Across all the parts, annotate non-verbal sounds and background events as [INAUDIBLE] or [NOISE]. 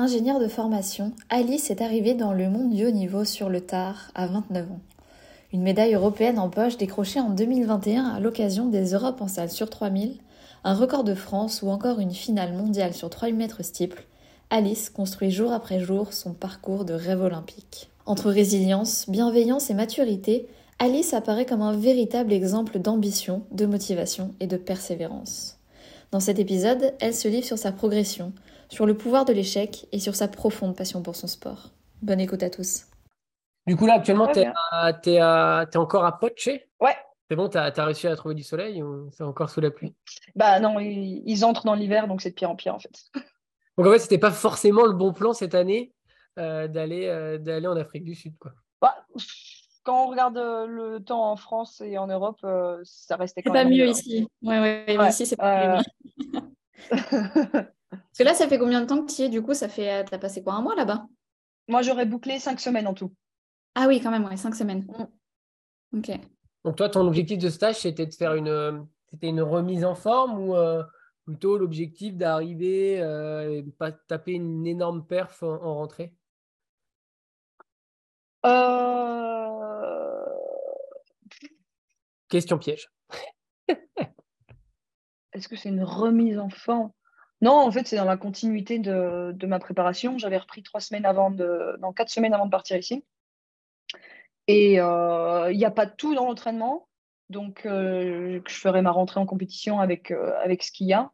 Ingénieure de formation, Alice est arrivée dans le monde du haut niveau sur le tard à 29 ans. Une médaille européenne en poche décrochée en 2021 à l'occasion des Europes en salle sur 3000, un record de France ou encore une finale mondiale sur 3000 mètres steeple, Alice construit jour après jour son parcours de rêve olympique. Entre résilience, bienveillance et maturité, Alice apparaît comme un véritable exemple d'ambition, de motivation et de persévérance. Dans cet épisode, elle se livre sur sa progression, sur le pouvoir de l'échec et sur sa profonde passion pour son sport. Bonne écoute à tous. Du coup, là, actuellement, tu es, encore à Poche? Ouais. C'est bon, tu as, réussi à trouver du soleil ou c'est encore sous la pluie? Bah non, ils, entrent dans l'hiver, donc c'est de pire en pire en fait. [LAUGHS] Donc en fait, c'était pas forcément le bon plan cette année euh, euh, d'aller en Afrique du Sud, quoi. Bah, quand on regarde euh, le temps en France et en Europe, ça restait quand même. C'est pas mieux ici. Ouais, ouais, ici, c'est pas mieux. [LAUGHS] [LAUGHS] Parce que là, ça fait combien de temps que tu y es Du coup, ça fait. T'as passé quoi un mois là-bas? Moi, j'aurais bouclé cinq semaines en tout. Ah oui, quand même, ouais, cinq semaines. Mm. Ok. Donc toi, ton objectif de stage, c'était de faire une, c'était une remise en forme ou euh, plutôt l'objectif d'arriver euh, et de pas taper une énorme perf en, rentrée? Euh... Question piège. Est-ce que c'est une remise en forme? Non, en fait, c'est dans la continuité de, ma préparation. J'avais repris trois semaines avant de, dans quatre semaines avant de partir ici. Et euh, il n'y a pas tout dans l'entraînement. Donc, euh, je ferai ma rentrée en compétition avec, euh, avec ce qu'il y a.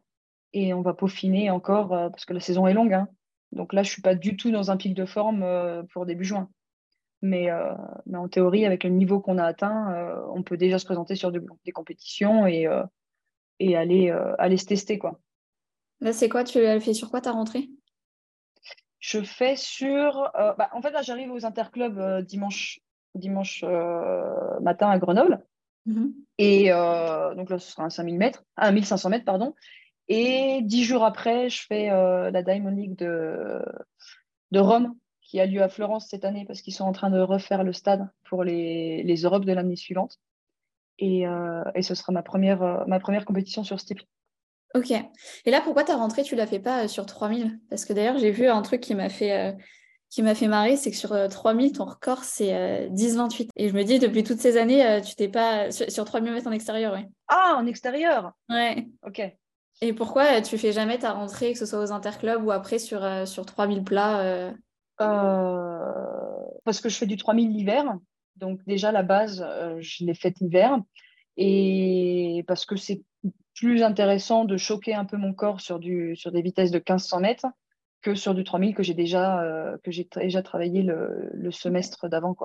Et on va peaufiner encore parce que la saison est longue. Hein. Donc là, je ne suis pas du tout dans un pic de forme pour début juin. Mais, en théorie, avec le niveau qu'on a atteint, on peut déjà se présenter sur des compétitions et, et aller, aller se tester. Quoi. Là, c'est quoi? Tu fais sur quoi ta rentrée? Je fais sur. Euh, bah, en fait, là, j'arrive aux interclubs euh, dimanche, dimanche euh, matin à Grenoble. Mhm. Et donc là, ce sera un 5000 mètres, un 1500 mètres, pardon. Et dix jours après, je fais la Diamond League de, de Rome, qui a lieu à Florence cette année, parce qu'ils sont en train de refaire le stade pour les, les Europes de l'année suivante. Et, et, ce sera ma première, ma première compétition sur ce type. Ok. Et là, pourquoi ta rentrée, tu ne la fais pas euh, sur 3000 Parce que d'ailleurs, j'ai vu un truc qui m'a fait, euh, qui m'a fait marrer, c'est que sur 3000, euh, ton record, c'est 10-28. Et je me dis, depuis toutes ces années, tu t'es pas... Sur, 3000 mètres en extérieur, oui. Ah, en extérieur? Ouais. Ok. Et pourquoi tu fais jamais ta rentrée, que ce soit aux interclubs ou après sur, sur 3000 plats Parce que je fais du 3000 l'hiver. Donc déjà, la base, je l'ai faite l'hiver. Et parce que c'est plus intéressant de choquer un peu mon corps sur, des vitesses de 1500 mètres que sur du 3000 que j'ai déjà, euh, déjà travaillé le, semestre d'avant.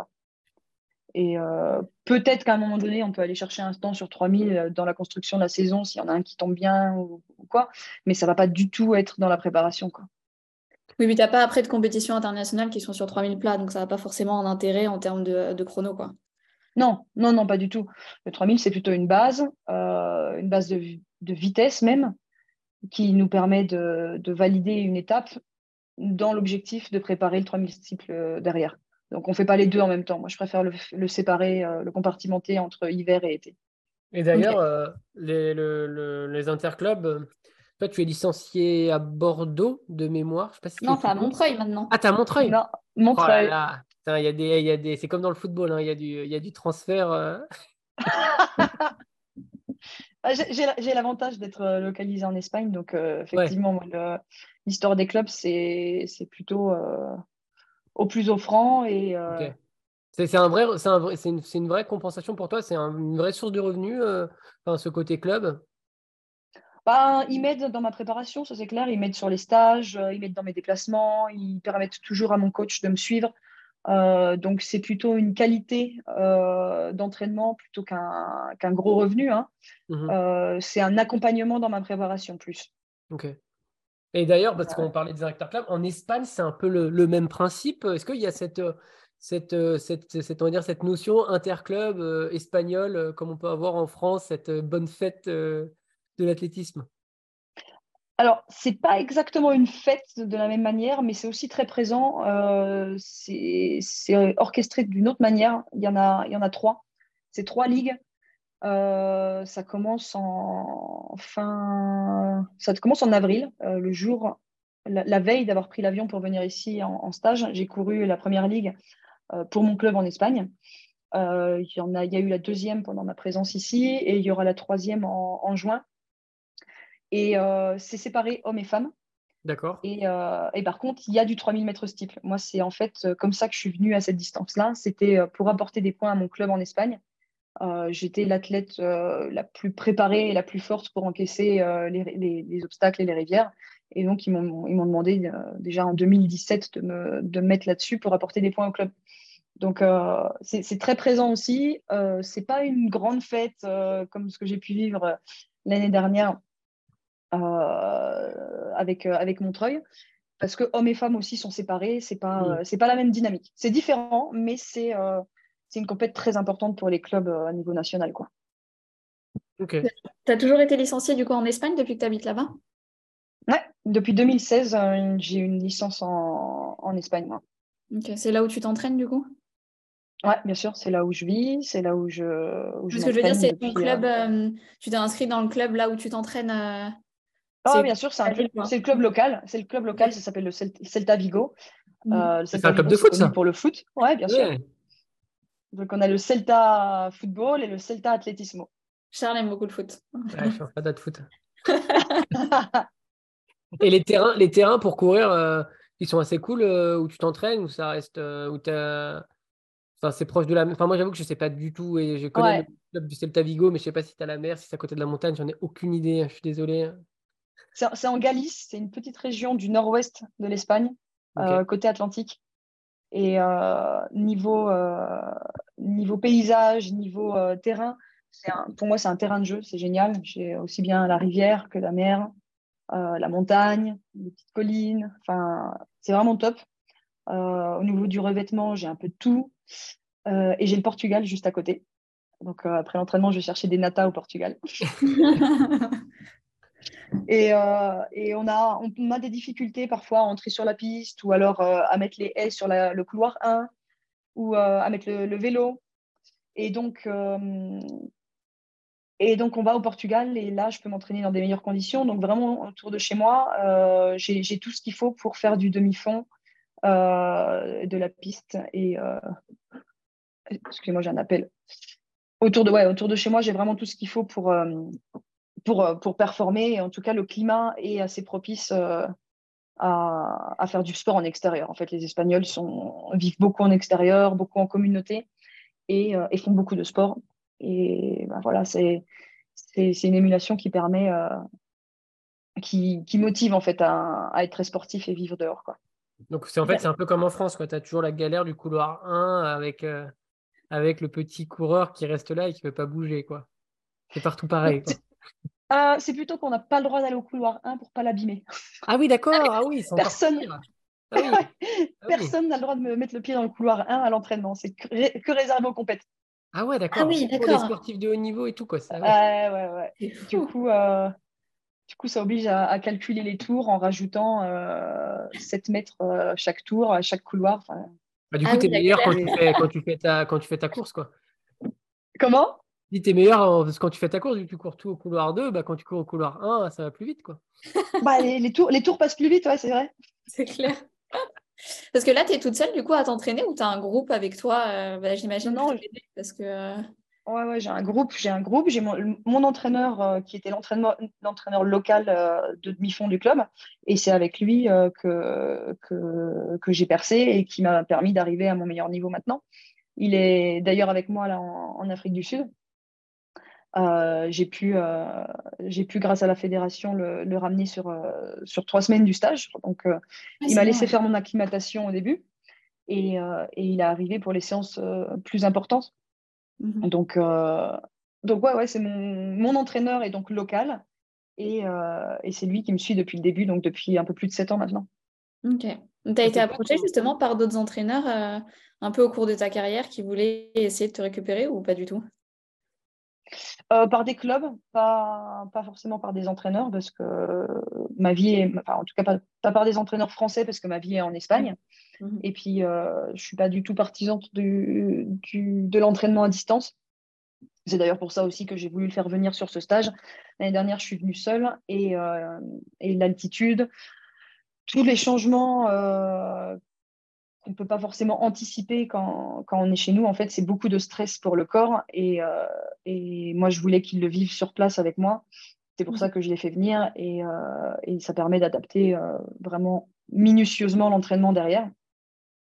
Et euh, peut-être qu'à un moment donné, on peut aller chercher un temps sur 3000 euh, dans la construction de la saison s'il y en a un qui tombe bien ou, quoi, mais ça ne va pas du tout être dans la préparation. Quoi. Oui, mais tu n'as pas après de compétitions internationales qui sont sur 3000 plats, donc ça n'a pas forcément un intérêt en termes de, de chrono. Quoi. Non, non, non, pas du tout. Le 3000, c'est plutôt une base, euh, une base de, vitesse même, qui nous permet de, valider une étape dans l'objectif de préparer le 3000 cycle euh, derrière. Donc, on ne fait pas les deux en même temps. Moi, je préfère le, séparer, euh, le compartimenter entre hiver et été. Et d'ailleurs, les, interclubs, toi, tu es licencié à Bordeaux de mémoire. Je sais pas non, c'est à Montreuil maintenant. Ah, tu à Montreuil Non, Montreuil. Oh y a des, y a des, c'est comme dans le football, hein, il y, a du, y a du transfert. Euh. [LAUGHS] Ah, j'ai l'avantage d'être euh, localisé en Espagne, donc euh, effectivement, l'histoire des clubs, c'est plutôt au plus offrant. Et, C'est un vrai, c'est un une, une, vraie compensation pour toi, c'est une vraie source de revenus, ce côté club? Bah, ils m'aident dans ma préparation, ça c'est clair. Ils m'aident sur les stages, ils m'aident dans mes déplacements, ils permettent toujours à mon coach de me suivre. Euh, donc c'est plutôt une qualité euh, d'entraînement plutôt qu'un gros revenu. Hein. Mhm. Euh, c'est un accompagnement dans ma préparation plus. Ok. Et d'ailleurs, parce qu'on parlait des acteurs club, en Espagne, c'est un peu le, même principe. Est-ce qu'il y a cette, cette, cette, cette, on va dire, cette notion interclub espagnole, comme on peut avoir en France, cette bonne fête de l'athlétisme? Alors, c'est pas exactement une fête de la même manière, mais c'est aussi très présent. Euh, c'est orchestré d'une autre manière. Il y en a, trois. C'est trois ligues. Euh, ça commence en avril, euh, le jour la, veille d'avoir pris l'avion pour venir ici en, stage, j'ai couru la première ligue pour mon club en Espagne. il y a eu la deuxième pendant ma présence ici et il y aura la troisième en, juin. Et c'est séparé hommes et femmes. D'accord. Et, et, par contre, il y a du 3000 mètres steeple. Moi, c'est en fait comme ça que je suis venue à cette distance-là. C'était pour apporter des points à mon club en Espagne. Euh, j'étais l'athlète euh, la plus préparée et la plus forte pour encaisser euh, les, obstacles et les rivières. Et donc, ils m'ont demandé déjà en 2017 de me, de mettre là-dessus pour apporter des points au club. Donc, c'est très présent aussi. Euh, c'est pas une grande fête comme ce que j'ai pu vivre l'année dernière avec, avec Montreuil, parce que hommes et femmes aussi sont séparés. C'est pas, c'est pas la même dynamique. C'est différent, mais c'est c'est une compétition très importante pour les clubs euh, à niveau national. Quoi. Tu as toujours été licencié du coup en Espagne depuis que tu habites là-bas? Ouais, depuis 2016, euh, j'ai une licence en, Espagne. C'est là où tu t'entraînes du coup? Ouais, bien sûr, c'est là où je vis, c'est là où je. Où Ce que je veux dire, c'est ton club. Euh, tu t'es inscrit dans le club là où tu t'entraînes. Ah, bien sûr, c'est le club local. C'est le club local, ça s'appelle le Celta Vigo. Mmh. c'est un club de foot, ça Pour le foot, ouais, bien sûr. Donc, on a le Celta Football et le Celta Atletismo. Charles aime beaucoup le foot. Ouais, je suis un de foot. [LAUGHS] et les terrains, les terrains pour courir, euh, ils sont assez cool euh, où tu t'entraînes, ou ça reste. Euh, où enfin, c'est proche de la mer. Enfin, moi, j'avoue que je ne sais pas du tout. Et je connais le club du Celta Vigo, mais je ne sais pas si tu as la mer, si c'est à côté de la montagne. J'en ai aucune idée. Je suis désolé. C'est en Galice. C'est une petite région du nord-ouest de l'Espagne, côté Atlantique. Et euh, niveau, euh, niveau paysage, niveau euh, terrain, pour moi, c'est un terrain de jeu, c'est génial. J'ai aussi bien la rivière que la mer, la montagne, les petites collines. Enfin, c'est vraiment top. au niveau du revêtement, j'ai un peu de tout. et j'ai le Portugal juste à côté. Donc, après l'entraînement, je vais chercher des natas au Portugal. [LAUGHS] Euh, et, on, a, on, a, des difficultés parfois à entrer sur la piste ou alors euh, à mettre les haies sur le couloir 1 ou euh, à mettre le, vélo. Et donc, et donc, on va au Portugal et là, je peux m'entraîner dans des meilleures conditions. Donc, vraiment, autour de chez moi, j'ai tout ce qu'il faut pour faire du demi-fond de la piste. Et excusez-moi, j'ai un appel. Autour de, autour de chez moi, j'ai vraiment tout ce qu'il faut pour, pour, euh, pour performer. Et en tout cas, le climat est assez propice euh, à, à, faire du sport en extérieur. En fait, les Espagnols sont, vivent beaucoup en extérieur, beaucoup en communauté et, euh, et font beaucoup de sport. Et ben voilà, c'est une émulation qui permet, qui, qui, motive en fait à, à, être très sportif et vivre dehors. Quoi. Donc c'est en fait c'est un peu comme en France, tu as toujours la galère du couloir 1 avec, avec le petit coureur qui reste là et qui ne peut pas bouger. quoi. C'est partout pareil. [LAUGHS] Quoi. Euh, c'est plutôt qu'on n'a pas le droit d'aller au couloir 1 pour pas l'abîmer. Ah oui, d'accord. Ah oui, personne ah [LAUGHS] ah personne n'a le droit de me mettre le pied dans le couloir 1 à l'entraînement. C'est que, réservé aux compètes. Ah ouais, d'accord. Ah oui, pour les sportifs de haut niveau et tout, quoi. Ça, ouais, ouais, ouais. Du coup, euh, du coup, ça oblige à, calculer les tours en rajoutant 7 euh, mètres chaque tour, à chaque couloir. Bah, du coup, tu es meilleur quand tu, fais, quand, tu fais ta, quand tu fais ta course, quoi. Comment? Si tu es meilleur, parce que quand tu fais ta course, vu que tu cours tout au couloir 2, bah, quand tu cours au couloir 1, ça va plus vite. Quoi. [LAUGHS] bah, les, tours, les tours passent plus vite, ouais, c'est vrai. C'est clair. [LAUGHS] Parce que là, tu es toute seule du coup à t'entraîner ou tu as un groupe avec toi euh, bah, J'imagine. Non, parce que. Euh, ouais, ouais, j'ai un groupe. J'ai un groupe. J'ai mon, entraîneur euh, qui était l'entraîneur local de demi-fond du club. Et c'est avec lui que, que, que j'ai percé et qui m'a permis d'arriver à mon meilleur niveau maintenant. Il est d'ailleurs avec moi là en Afrique du Sud. Euh, j'ai pu, euh, j'ai pu, grâce à la fédération, le, ramener sur, euh, sur trois semaines du stage. Donc, il m'a laissé faire mon acclimatation au début et, et, il est arrivé pour les séances plus importantes. Mmh donc, donc, ouais, ouais c'est mon, mon, entraîneur est donc local et, et c'est lui qui me suit depuis le début, donc depuis un peu plus de sept ans maintenant. Ok. Tu as été approché justement par d'autres entraîneurs un peu au cours de ta carrière qui voulaient essayer de te récupérer ou pas du tout? Euh, par des clubs, pas, pas forcément par des entraîneurs, parce que ma vie est, enfin, en tout cas pas, par des entraîneurs français, parce que ma vie est en Espagne. Mmh. Et puis, euh, je ne suis pas du tout partisante du, du, de l'entraînement à distance. C'est d'ailleurs pour ça aussi que j'ai voulu le faire venir sur ce stage. L'année dernière, je suis venue seule et, euh, et l'altitude, tous les changements qu'on ne peut pas forcément anticiper quand, quand, on est chez nous, en fait, c'est beaucoup de stress pour le corps. Et, et moi, je voulais qu'il le vive sur place avec moi. C'est pour ça mmh. que je l'ai fait venir et, et ça permet d'adapter vraiment minutieusement l'entraînement derrière.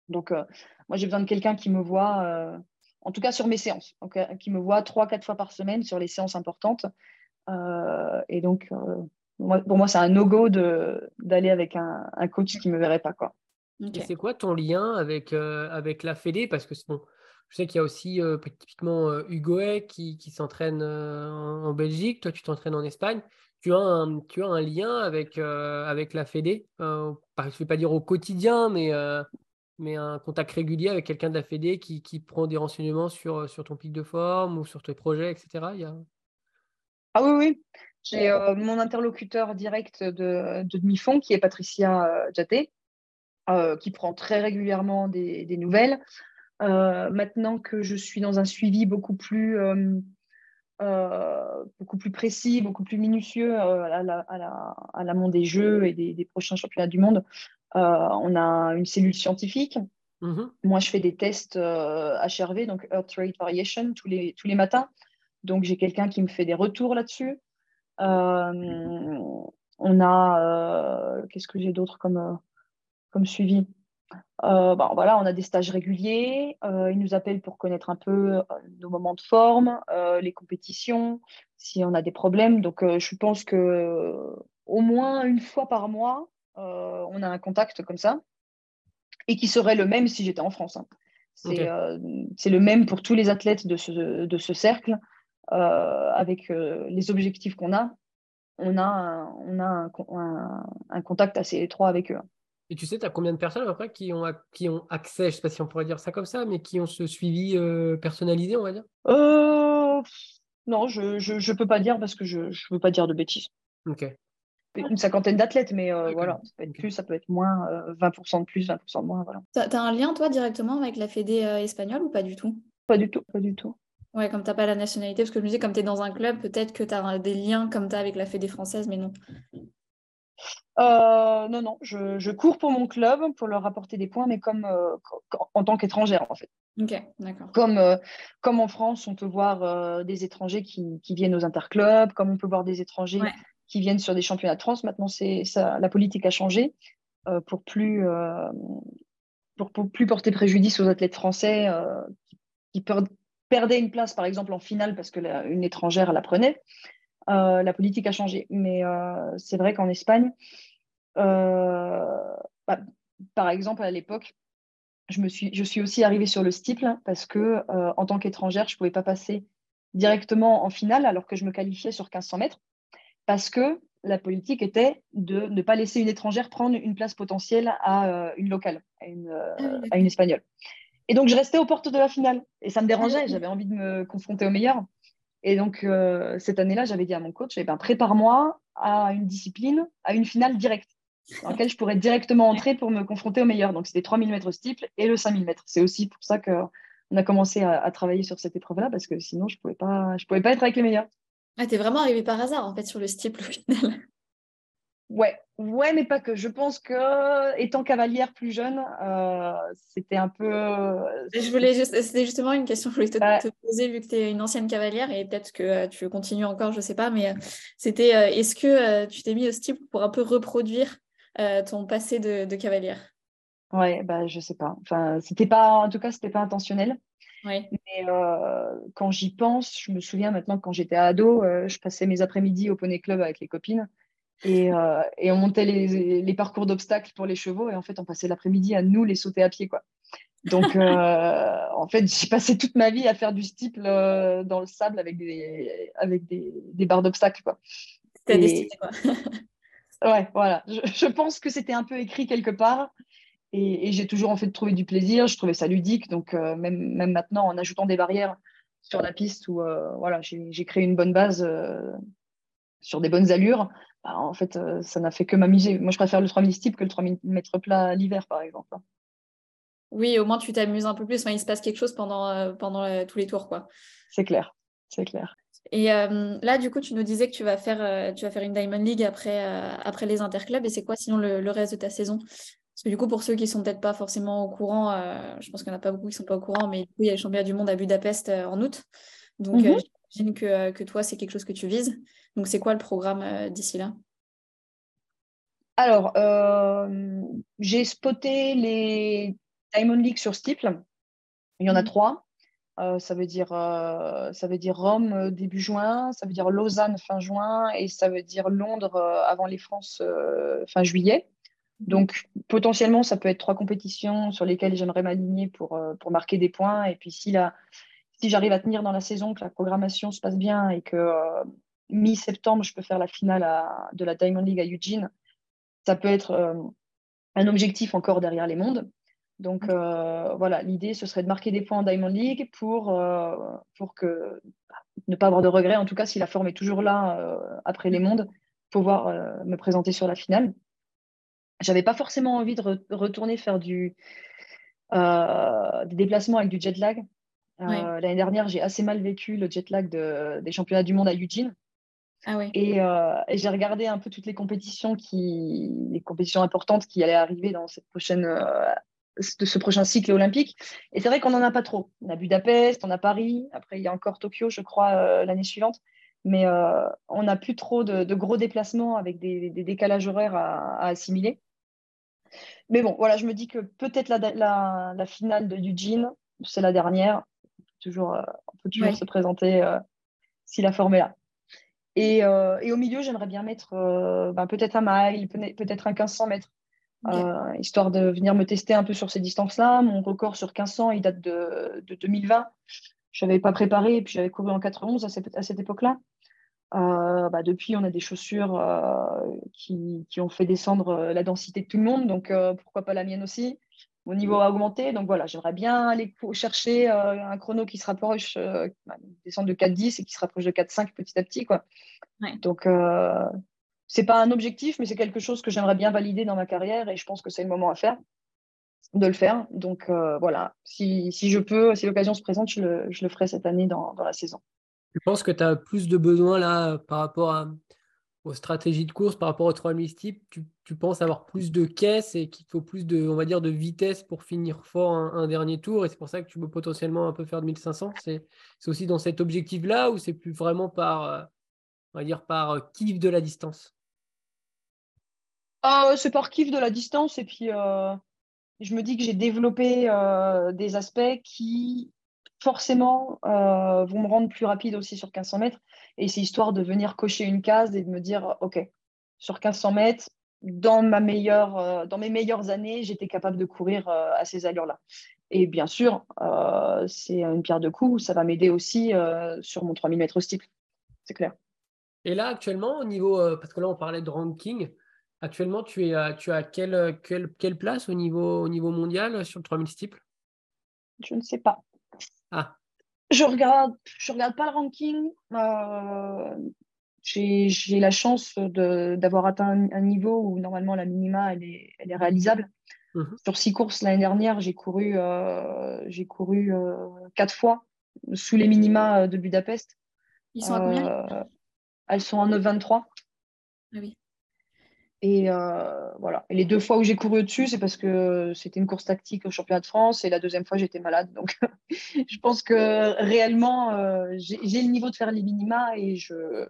Donc, moi, j'ai besoin de quelqu'un qui me voit en tout cas sur mes séances, euh, qui me voit trois, quatre fois par semaine sur les séances importantes. Euh, et donc, euh, pour moi, c'est un no-go d'aller avec un, coach qui ne me verrait pas. Quoi. Et c'est quoi ton lien avec, avec la Fédé? Parce que bon, je sais qu'il y a aussi typiquement Hugo qui, qui s'entraîne en, Belgique, toi tu t'entraînes en Espagne. Tu as un, tu as un lien avec, avec la Fédé? Je ne vais pas dire au quotidien, mais mais un contact régulier avec quelqu'un de la Fédé qui, qui, prend des renseignements sur, euh, sur ton pic de forme ou sur tes projets, etc. Il y a... Ah oui, oui. J'ai euh, mon interlocuteur direct de, de demi-fond qui est Patricia euh, qui prend très régulièrement des, des nouvelles. maintenant que je suis dans un suivi beaucoup plus, beaucoup plus précis, beaucoup plus minutieux à, la, à, la, à l'amont des Jeux et des, des, prochains championnats du monde, euh, on a une cellule scientifique. Mhm. Moi, je fais des tests HRV, euh, donc Earth Rate Variation, tous les, tous les matins. Donc, j'ai quelqu'un qui me fait des retours là-dessus. Euh, on a, qu'est-ce que j'ai d'autre comme, comme suivi bon, voilà, on a des stages réguliers. ils nous appellent pour connaître un peu nos moments de forme, les compétitions, si on a des problèmes. Donc, je pense que au moins une fois par mois, euh, on a un contact comme ça, et qui serait le même si j'étais en France. Hein. Euh, c'est le même pour tous les athlètes de ce, de ce cercle, euh, avec les objectifs qu'on a. On a, un, on a un, contact assez étroit avec eux. Et tu sais, tu as combien de personnes après qui ont, qui ont accès, je ne sais pas si on pourrait dire ça comme ça, mais qui ont ce suivi personnalisé, on va dire? Non, je ne peux pas dire parce que je ne veux pas dire de bêtises. Ok une cinquantaine d'athlètes, mais euh, voilà, ça peut être plus, ça peut être moins, 20% euh, de plus, 20% de moins. Voilà. Tu as, un lien, toi, directement avec la Fédé euh, espagnole ou pas du tout? Pas du tout, pas du tout. Ouais, comme tu n'as pas la nationalité, parce que je me disais, comme tu es dans un club, peut-être que tu as des liens comme tu as avec la Fédé française, mais non. Non, non, je, je, cours pour mon club pour leur apporter des points, mais comme en tant qu'étrangère, en fait. Ok, d'accord. Comme, comme en France, on peut voir des étrangers qui, qui, viennent aux interclubs, comme on peut voir des étrangers qui viennent sur des championnats de France. Maintenant, c'est ça, la politique a changé euh, pour plus euh, pour, plus porter préjudice aux athlètes français euh, qui, perdaient une place, par exemple, en finale parce que une étrangère la prenait. La politique a changé, mais c'est vrai qu'en Espagne, bah, par exemple, à l'époque, je, me suis, je suis aussi arrivée sur le steeple parce que en tant qu'étrangère, je ne pouvais pas passer directement en finale alors que je me qualifiais sur 1500 mètres parce que la politique était de ne pas laisser une étrangère prendre une place potentielle à euh, une locale, euh, ah à une, espagnole. Et donc, je restais aux portes de la finale. Et ça me dérangeait, ah j'avais envie de me confronter au meilleur. Et donc, euh, cette année-là, j'avais dit à mon coach, eh ben, prépare-moi à une discipline, à une finale directe, dans laquelle je pourrais directement entrer pour me confronter au meilleur. Donc, c'était 3000 mètres steeple et le 5000 mètres. C'est aussi pour ça qu'on a commencé à, à, travailler sur cette épreuve-là, parce que sinon, je ne pouvais, pas, je pouvais pas être avec les meilleurs. Ah, t'es vraiment arrivé par hasard en fait sur le steeple au final. Ouais, ouais, mais pas que. Je pense que étant cavalière plus jeune, euh, c'était un peu. Je voulais juste, c'était justement une question que je voulais te, poser vu que tu es une ancienne cavalière et peut-être que euh, tu continues encore, je sais pas, mais euh, c'était est-ce que tu t'es mis au steeple pour un peu reproduire ton passé de, de cavalière? Ouais, bah je sais pas. Enfin, c'était pas, en tout cas, c'était pas intentionnel. Mais quand j'y pense, je me souviens maintenant que quand j'étais ado, je passais mes après-midi au poney club avec les copines et, euh, et on montait les, les parcours d'obstacles pour les chevaux et en fait on passait l'après-midi à nous les sauter à pied quoi. Donc [LAUGHS] en fait j'ai passé toute ma vie à faire du steeple dans le sable avec des, avec des, des barres d'obstacles quoi. C'était destiné quoi. [LAUGHS] ouais voilà, je, je pense que c'était un peu écrit quelque part et, j'ai toujours en fait trouvé du plaisir, je trouvais ça ludique. Donc euh, même, même maintenant, en ajoutant des barrières sur la piste où euh, voilà, j'ai créé une bonne base euh, sur des bonnes allures, bah, en fait, ça n'a fait que m'amuser. Moi, je préfère le 3000 steep que le 3000 mètres plat l'hiver, par exemple. Hein. Oui, au moins tu t'amuses un peu plus. il se passe quelque chose pendant, pendant tous les tours, quoi. C'est clair, c'est clair. Et là, du coup, tu nous disais que tu vas faire, tu vas faire une Diamond League après, après les interclubs. Et c'est quoi sinon le, reste de ta saison? Parce que du coup, pour ceux qui ne sont peut-être pas forcément au courant, je pense qu'il n'y en a pas beaucoup qui ne sont pas au courant, mais du coup, il y a le championnat du monde à Budapest en août. Donc, mhm. j'imagine que, que, toi, c'est quelque chose que tu vises. Donc, c'est quoi le programme d'ici là? Alors, j'ai spoté les Diamond League sur Stiple. Il y en a mhm. trois. Euh, ça, veut dire, euh, ça veut dire Rome euh, début juin, ça veut dire Lausanne fin juin et ça veut dire Londres avant les France fin juillet. Mhm. Donc potentiellement, ça peut être trois compétitions sur lesquelles j'aimerais m'aligner pour, pour marquer des points. Et puis si, la, si j'arrive à tenir dans la saison, que la programmation se passe bien et que mi-septembre, je peux faire la finale de la Diamond League à Eugene, ça peut être un objectif encore derrière les mondes. Donc euh, voilà, l'idée, ce serait de marquer des points en Diamond League pour, euh, pour que, bah, ne pas avoir de regrets, en tout cas si la forme est toujours là euh, après les mondes, pouvoir me présenter sur la finale. J'avais pas forcément envie de retourner faire du, des déplacements avec du jet lag. L'année dernière, j'ai assez mal vécu le jet lag des championnats du monde à Eugene. Ah et, j'ai regardé un peu toutes les compétitions, qui, les compétitions importantes qui allaient arriver dans cette prochaine de ce prochain cycle olympique. Et c'est vrai qu'on n'en a pas trop. On a Budapest, on a Paris, après il y a encore Tokyo, je crois, euh, l'année suivante. Mais euh, on n'a plus trop de, gros déplacements avec des, décalages horaires à, assimiler. Mais bon, voilà, je me dis que peut-être la, finale de Eugene, c'est la dernière. Toujours, euh, on peut toujours se présenter si la forme est là. Et, au milieu, j'aimerais bien mettre ben, peut-être un mile, peut-être un 1500 mètres. Euh, histoire de venir me tester un peu sur ces distances-là. Mon record sur 1500, il date de, 2020. Je n'avais pas préparé et puis j'avais couru en 91 à cette, à cette époque-là. Euh, bah, depuis, on a des chaussures euh, qui, qui, ont fait descendre la densité de tout le monde, donc pourquoi pas la mienne aussi. Mon niveau a augmenté, donc voilà, j'aimerais bien aller chercher un chrono qui se rapproche, bah, descendre de 4,10 et qui se rapproche de 4,5 petit à petit. Quoi. Donc c'est pas un objectif, mais c'est quelque chose que j'aimerais bien valider dans ma carrière et je pense que c'est le moment à faire, de le faire. Donc euh, voilà, si, je peux, si l'occasion se présente, je le, ferai cette année dans, la saison. Je pense que tu as plus de besoins là par rapport aux stratégies de course, par rapport aux 3000 types tu, tu, penses avoir plus de caisses et qu'il faut plus de, on va dire, de vitesse pour finir fort un, dernier tour et c'est pour ça que tu peux potentiellement un peu faire de 1500. C'est aussi dans cet objectif-là ou c'est plus vraiment par, euh, on va dire, par euh, kiff de la distance? Ah, c'est par kiff de la distance et puis euh, je me dis que j'ai développé des aspects qui forcément euh, vont me rendre plus rapide aussi sur 1500 mètres. Et c'est histoire de venir cocher une case et de me dire ok sur 1500 mètres dans ma meilleure dans mes meilleures années j'étais capable de courir à ces allures là et bien sûr c'est une pierre de coups ça va m'aider aussi sur mon 3000 mètres stick c'est clair. Et là actuellement au niveau parce que là on parlait de ranking Actuellement, tu, es à, tu as quelle, quelle, quelle, place au niveau, au niveau mondial sur le 3000 steeple Je ne sais pas. Ah. Je regarde, je regarde pas le ranking. Euh, j'ai la chance d'avoir atteint un, niveau où normalement la minima elle est, elle est réalisable. Mhm. Sur six courses l'année dernière, j'ai couru, euh, j'ai couru euh, quatre fois sous les minima de Budapest. Ils sont à combien? Elles sont en 9,23. Ah oui. Et euh, voilà. Et les deux fois où j'ai couru au-dessus, c'est parce que c'était une course tactique au championnat de France et la deuxième fois, j'étais malade. Donc, [LAUGHS] je pense que réellement, euh, j'ai le niveau de faire les minima et je,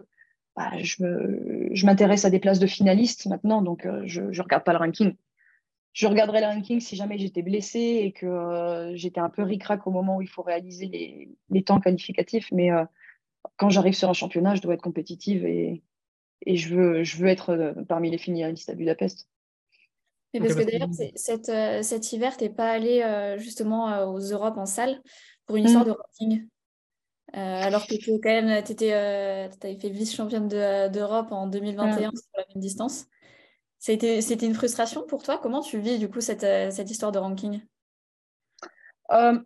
bah, je m'intéresse à des places de finalistes maintenant. Donc, euh, je ne regarde pas le ranking. Je regarderai le ranking si jamais j'étais blessée et que j'étais un peu ric-rac au moment où il faut réaliser les, les temps qualificatifs. Mais quand j'arrive sur un championnat, je dois être compétitive et, et je veux, je veux être euh, parmi les finalistes à Budapest. Mais parce que d'ailleurs, euh, cet hiver, tu n'es pas allé euh, justement aux Europes en salle pour une histoire mm. de ranking. alors que tu quand même, avais fait vice-championne d'Europe en 2021 sur la même distance. C'était une frustration pour toi? Comment tu vis du coup cette, cette histoire de ranking? Bah,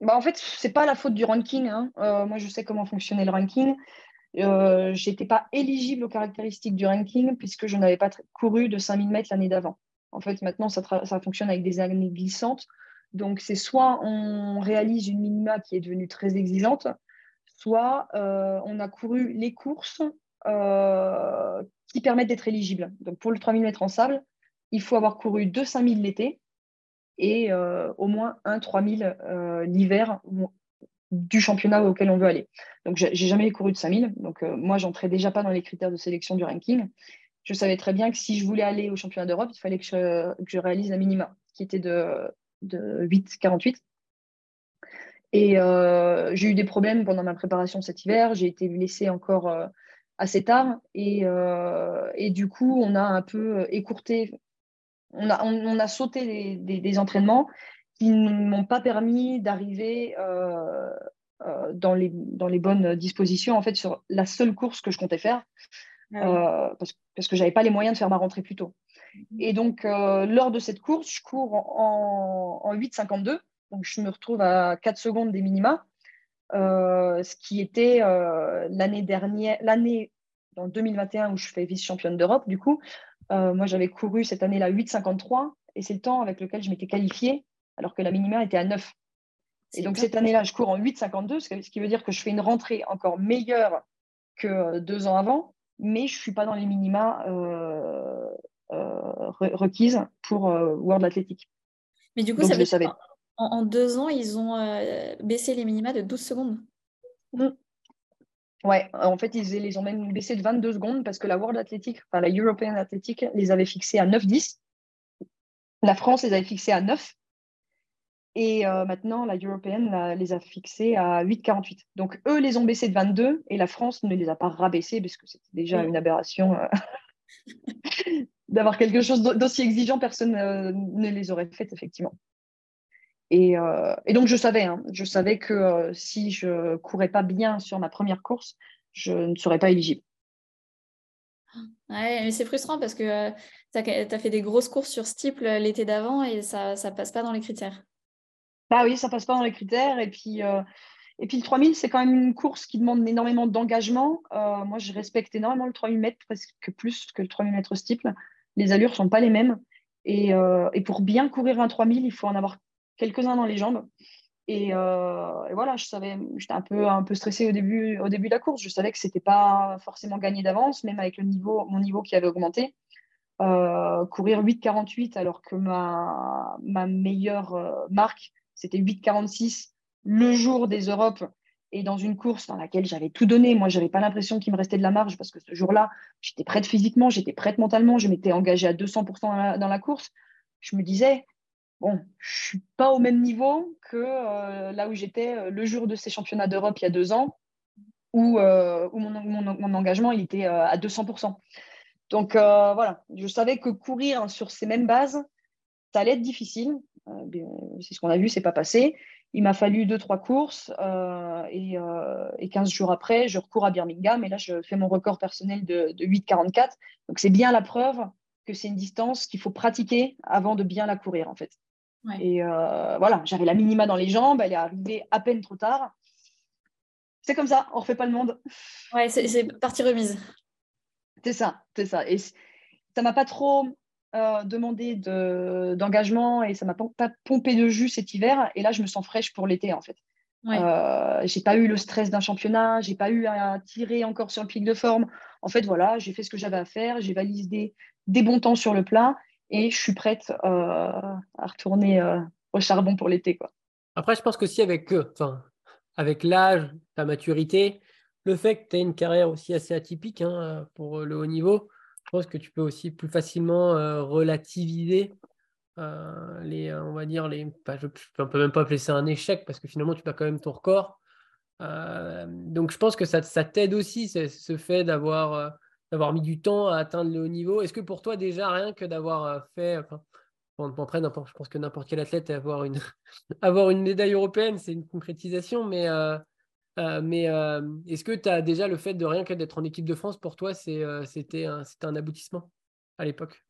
En fait, ce n'est pas la faute du ranking. Hein. moi, je sais comment fonctionnait le ranking. Euh, je n'étais pas éligible aux caractéristiques du ranking puisque je n'avais pas couru de 5000 mètres l'année d'avant. En fait, maintenant, ça, fonctionne avec des années glissantes. Donc, c'est soit on réalise une minima qui est devenue très exigeante, soit on a couru les courses qui permettent d'être éligibles. Donc pour le 3000 mètres en sable, il faut avoir couru deux 5000 l'été et au moins un 3000 l'hiver du championnat auquel on veut aller. Donc, j'ai jamais couru de 5000. Donc, euh, moi, j'entrais déjà pas dans les critères de sélection du ranking. Je savais très bien que si je voulais aller au championnat d'Europe, il fallait que je, réalise un minima qui était de, de 8,48. Et euh, j'ai eu des problèmes pendant ma préparation cet hiver. J'ai été blessée encore euh, assez tard. Et, et, du coup, on a un peu écourté, on, a sauté des entraînements qui ne m'ont pas permis d'arriver euh, euh, dans, les, dans les bonnes dispositions en fait sur la seule course que je comptais faire ah euh, parce, parce, que j'avais pas les moyens de faire ma rentrée plus tôt. Mhm. Et donc lors de cette course, je cours en, en 8,52, donc je me retrouve à 4 secondes des minima, ce qui était l'année dernière, l'année dans 2021 où je fais vice-championne d'Europe, du coup, moi j'avais couru cette année-là 8,53 et c'est le temps avec lequel je m'étais qualifiée alors que la minima était à 9. Et donc cette année-là, je cours en 8,52, ce qui veut dire que je fais une rentrée encore meilleure que euh, deux ans avant, mais je ne suis pas dans les minima euh, euh, requises pour World Athletic. Mais du coup, ça veut dire en, deux ans, ils ont baissé les minima de 12 secondes Oui, mmh. Ouais, en fait, ils les ont même baissé de 22 secondes parce que la World Athletic, enfin la European Athletic, les avait fixés à 9,10. La France les avait fixés à 9. Et euh, maintenant, la Européenne les a fixés à 8,48. Donc, eux les ont baissés de 22 et la France ne les a pas rabaissés parce que c'était déjà une aberration euh, [LAUGHS] d'avoir quelque chose d'aussi exigeant. Personne euh, ne les aurait fait, effectivement. Et, donc, je savais, hein, je savais que si je courais pas bien sur ma première course, je ne serais pas éligible. Ouais, mais c'est frustrant parce que tu as, fait des grosses courses sur Steeple l'été d'avant et ça ne passe pas dans les critères. Bah oui, ça passe pas dans les critères. Et puis, euh, et puis le 3000, c'est quand même une course qui demande énormément d'engagement. Euh, moi, je respecte énormément le 3000 mètres, presque plus que le 3000 mètres steeple. Les allures sont pas les mêmes. Et, euh, et, pour bien courir un 3000, il faut en avoir quelques-uns dans les jambes. Et, et voilà, je savais, j'étais un peu, un peu stressée au début, au début de la course. Je savais que c'était pas forcément gagné d'avance, même avec le niveau, mon niveau qui avait augmenté. courir 8,48 alors que ma, ma meilleure marque, c'était 8,46 le jour des Europes et dans une course dans laquelle j'avais tout donné. Moi, je n'avais pas l'impression qu'il me restait de la marge parce que ce jour-là, j'étais prête physiquement, j'étais prête mentalement, je m'étais engagée à 200% dans la, course. Je me disais, bon, je ne suis pas au même niveau que euh, là où j'étais euh, le jour de ces championnats d'Europe il y a deux ans, où, euh, mon, engagement il était à 200%. Donc voilà, je savais que courir sur ces mêmes bases, ça allait être difficile. Euh, c'est ce qu'on a vu, c'est pas passé. Il m'a fallu deux, trois courses euh, et, euh, et, 15 jours après, je recours à Birmingham et là, je fais mon record personnel de, de 8,44. Donc, c'est bien la preuve que c'est une distance qu'il faut pratiquer avant de bien la courir, en fait. Et voilà, j'avais la minima dans les jambes, elle est arrivée à peine trop tard. C'est comme ça, on refait pas le monde. Ouais, c'est partie remise. C'est ça, c'est ça. Et ça m'a pas trop euh, demandé d'engagement et ça m'a pas pompé de jus cet hiver. Et là, je me sens fraîche pour l'été, en fait. Ouais. Euh, j'ai pas eu le stress d'un championnat, j'ai pas eu à tirer encore sur le pic de forme. En fait, voilà, j'ai fait ce que j'avais à faire, j'ai validé des, bons temps sur le plat et je suis prête euh, à retourner au charbon pour l'été. Quoi. Après, je pense que si avec, avec l'âge, ta maturité, le fait que tu aies une carrière aussi assez atypique hein, pour le haut niveau, je pense que tu peux aussi plus facilement euh, relativiser euh, les, euh, on va dire, les, je ne peux même pas appeler ça un échec parce que finalement, tu bats quand même ton record. donc, je pense que ça, ça t'aide aussi, ce fait d'avoir mis du temps à atteindre le haut niveau. Est-ce que pour toi, déjà, rien que d'avoir fait, enfin, je pense que n'importe quel athlète avoir une, [LAUGHS] avoir une médaille européenne, c'est une concrétisation, mais euh, mais euh, est-ce que tu as déjà le fait de rien que d'être en équipe de France, pour toi, euh, c'était un, un, aboutissement à l'époque?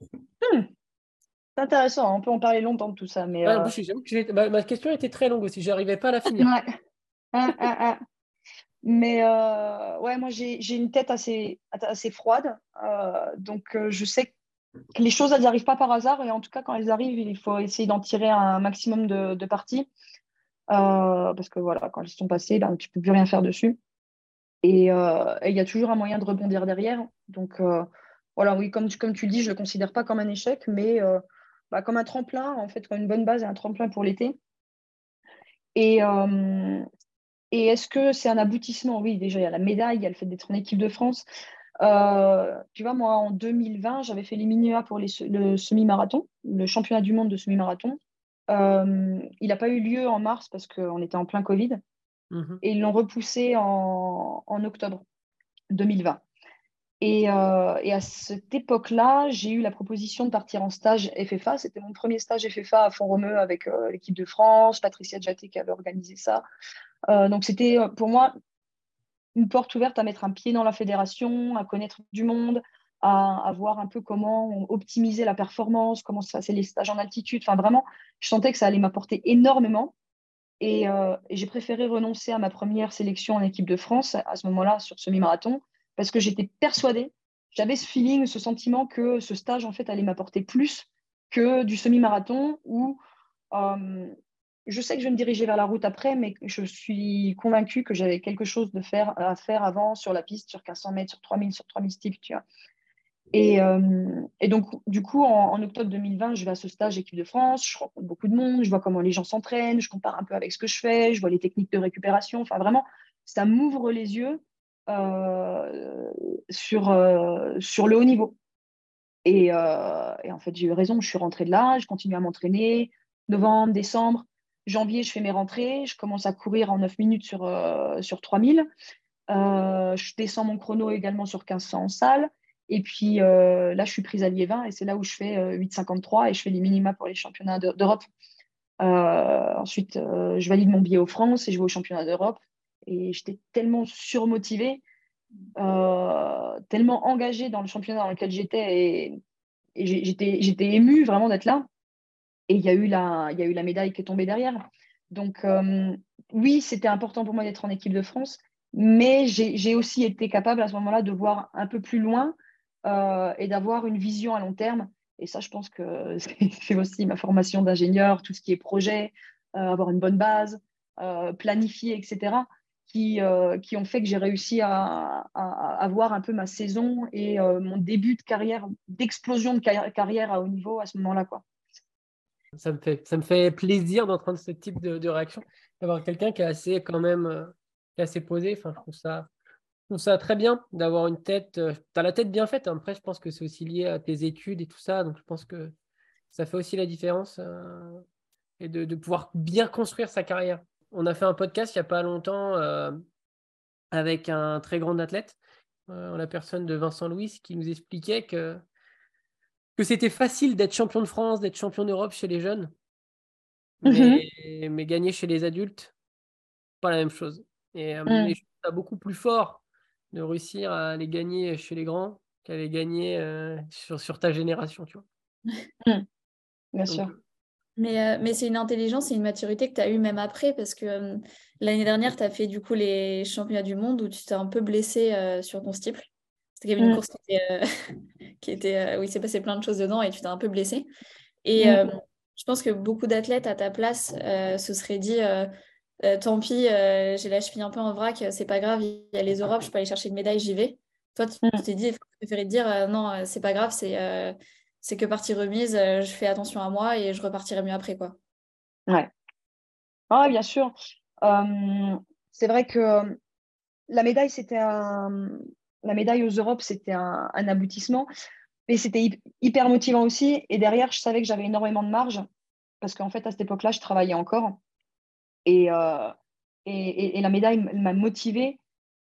Hmm. C'est intéressant, on peut en parler longtemps de tout ça. Mais ma, question était très longue aussi, je n'arrivais pas à la finir. Ah, ah, ah. Mais ouais, moi j'ai une tête assez, assez froide, donc je sais que les choses elles n'arrivent pas par hasard et en tout cas quand elles arrivent, il faut essayer d'en tirer un maximum de, de parties. Parce que voilà, quand elles sont passées, ben, tu ne peux plus rien faire dessus. Et il y a toujours un moyen de rebondir derrière. Donc voilà, oui, comme, tu dis, je ne le considère pas comme un échec, mais bah, comme un tremplin, en fait, comme une bonne base et un tremplin pour l'été. Et, est-ce que c'est un aboutissement? Oui, déjà, il y a la médaille, il y a le fait d'être en équipe de France. Euh, tu vois, moi, en 2020, j'avais fait les minima pour le semi-marathon, le championnat du monde de semi-marathon. Euh, il n'a pas eu lieu en mars parce qu'on était en plein Covid. Mhm. Et ils l'ont repoussé en, octobre 2020. Et, euh, et, à cette époque-là, j'ai eu la proposition de partir en stage FFA. C'était mon premier stage FFA à Font-Romeu avec l'équipe de France, Patricia Djaté qui avait organisé ça. donc c'était pour moi une porte ouverte à mettre un pied dans la fédération, à connaître du monde, à, voir un peu comment optimiser la performance, comment ça c'est les stages en altitude. Enfin, vraiment, je sentais que ça allait m'apporter énormément. Et, euh, j'ai préféré renoncer à ma première sélection en équipe de France à ce moment-là sur semi-marathon parce que j'étais persuadée, j'avais ce feeling, ce sentiment que ce stage en fait allait m'apporter plus que du semi-marathon où euh, je sais que je vais me diriger vers la route après, mais je suis convaincue que j'avais quelque chose de faire, à faire avant sur la piste, sur 1500 mètres, sur 3000, sur 3000 steeps. Et, euh, et, donc, du coup, en, octobre 2020, je vais à ce stage équipe de France, je rencontre beaucoup de monde, je vois comment les gens s'entraînent, je compare un peu avec ce que je fais, je vois les techniques de récupération. Enfin, vraiment, ça m'ouvre les yeux euh, sur, euh, sur le haut niveau. Et, et en fait, j'ai eu raison, je suis rentrée de là, je continue à m'entraîner. Novembre, décembre, Janvier, je fais mes rentrées, je commence à courir en 9 minutes sur, sur 3000. Euh, je descends mon chrono également sur 1500 en salle. Et puis euh, là, je suis prise à Liévin et c'est là où je fais 8,53 et je fais les minima pour les championnats d'Europe. ensuite, je valide mon billet aux France et je vais au championnat d'Europe. Et j'étais tellement surmotivée, tellement engagée dans le championnat dans lequel j'étais et, j'étais émue vraiment d'être là. Et il y, a eu la, il y a eu la médaille qui est tombée derrière. Donc, euh, oui, c'était important pour moi d'être en équipe de France, mais j'ai aussi été capable à ce moment-là de voir un peu plus loin euh, et d'avoir une vision à long terme. Et ça, je pense que [LAUGHS] c'est aussi ma formation d'ingénieur, tout ce qui est projet, euh, avoir une bonne base, planifier, etc., qui, qui ont fait que j'ai réussi à, avoir un peu ma saison et mon début de carrière, d'explosion de carrière à haut niveau à ce moment-là. Ça me fait, ça me fait plaisir d'entendre ce type de, réaction, d'avoir quelqu'un qui est assez quand même euh, assez posé. Enfin, je trouve ça, ça très bien d'avoir une tête. Euh, tu as la tête bien faite. Hein. Après, je pense que c'est aussi lié à tes études et tout ça. Donc, je pense que ça fait aussi la différence euh, et de, pouvoir bien construire sa carrière. On a fait un podcast il n'y a pas longtemps avec un très grand athlète, la personne de Vincent Louis, qui nous expliquait que que c'était facile d'être champion de France, d'être champion d'Europe chez les jeunes, mhm. mais, gagner chez les adultes, pas la même chose. Et euh, mm. c'est beaucoup plus fort de réussir à les gagner chez les grands qu'à les gagner euh, sur, ta génération, tu vois. Mm. [LAUGHS] Bien sûr. Euh, mais, mais c'est une intelligence et une maturité que tu as eu même après, parce que l'année dernière, tu as fait du coup les championnats du monde où tu t'es un peu blessé sur ton steeple. C'était une mm. course qui était, euh, [LAUGHS] qui était euh, où il s'est passé plein de choses dedans et tu t'es un peu blessé. Et euh, je pense que beaucoup d'athlètes à ta place se seraient dit tant pis, j'ai la cheville un peu en vrac, c'est pas grave, il y a les Europes, je peux aller chercher une médaille, j'y vais. Toi, tu mm. t'es dit, il préférais te dire non, c'est pas grave, c'est c'est que partie remise, je fais attention à moi et je repartirai mieux après. quoi. Ouais. Ah, bien sûr. c'est vrai que la médaille, c'était un, la médaille aux Europes, c'était un, aboutissement. Mais c'était hyper motivant aussi. Et derrière, je savais que j'avais énormément de marge parce qu'en fait, à cette époque-là, je travaillais encore. Et, euh, et, la médaille m'a motivée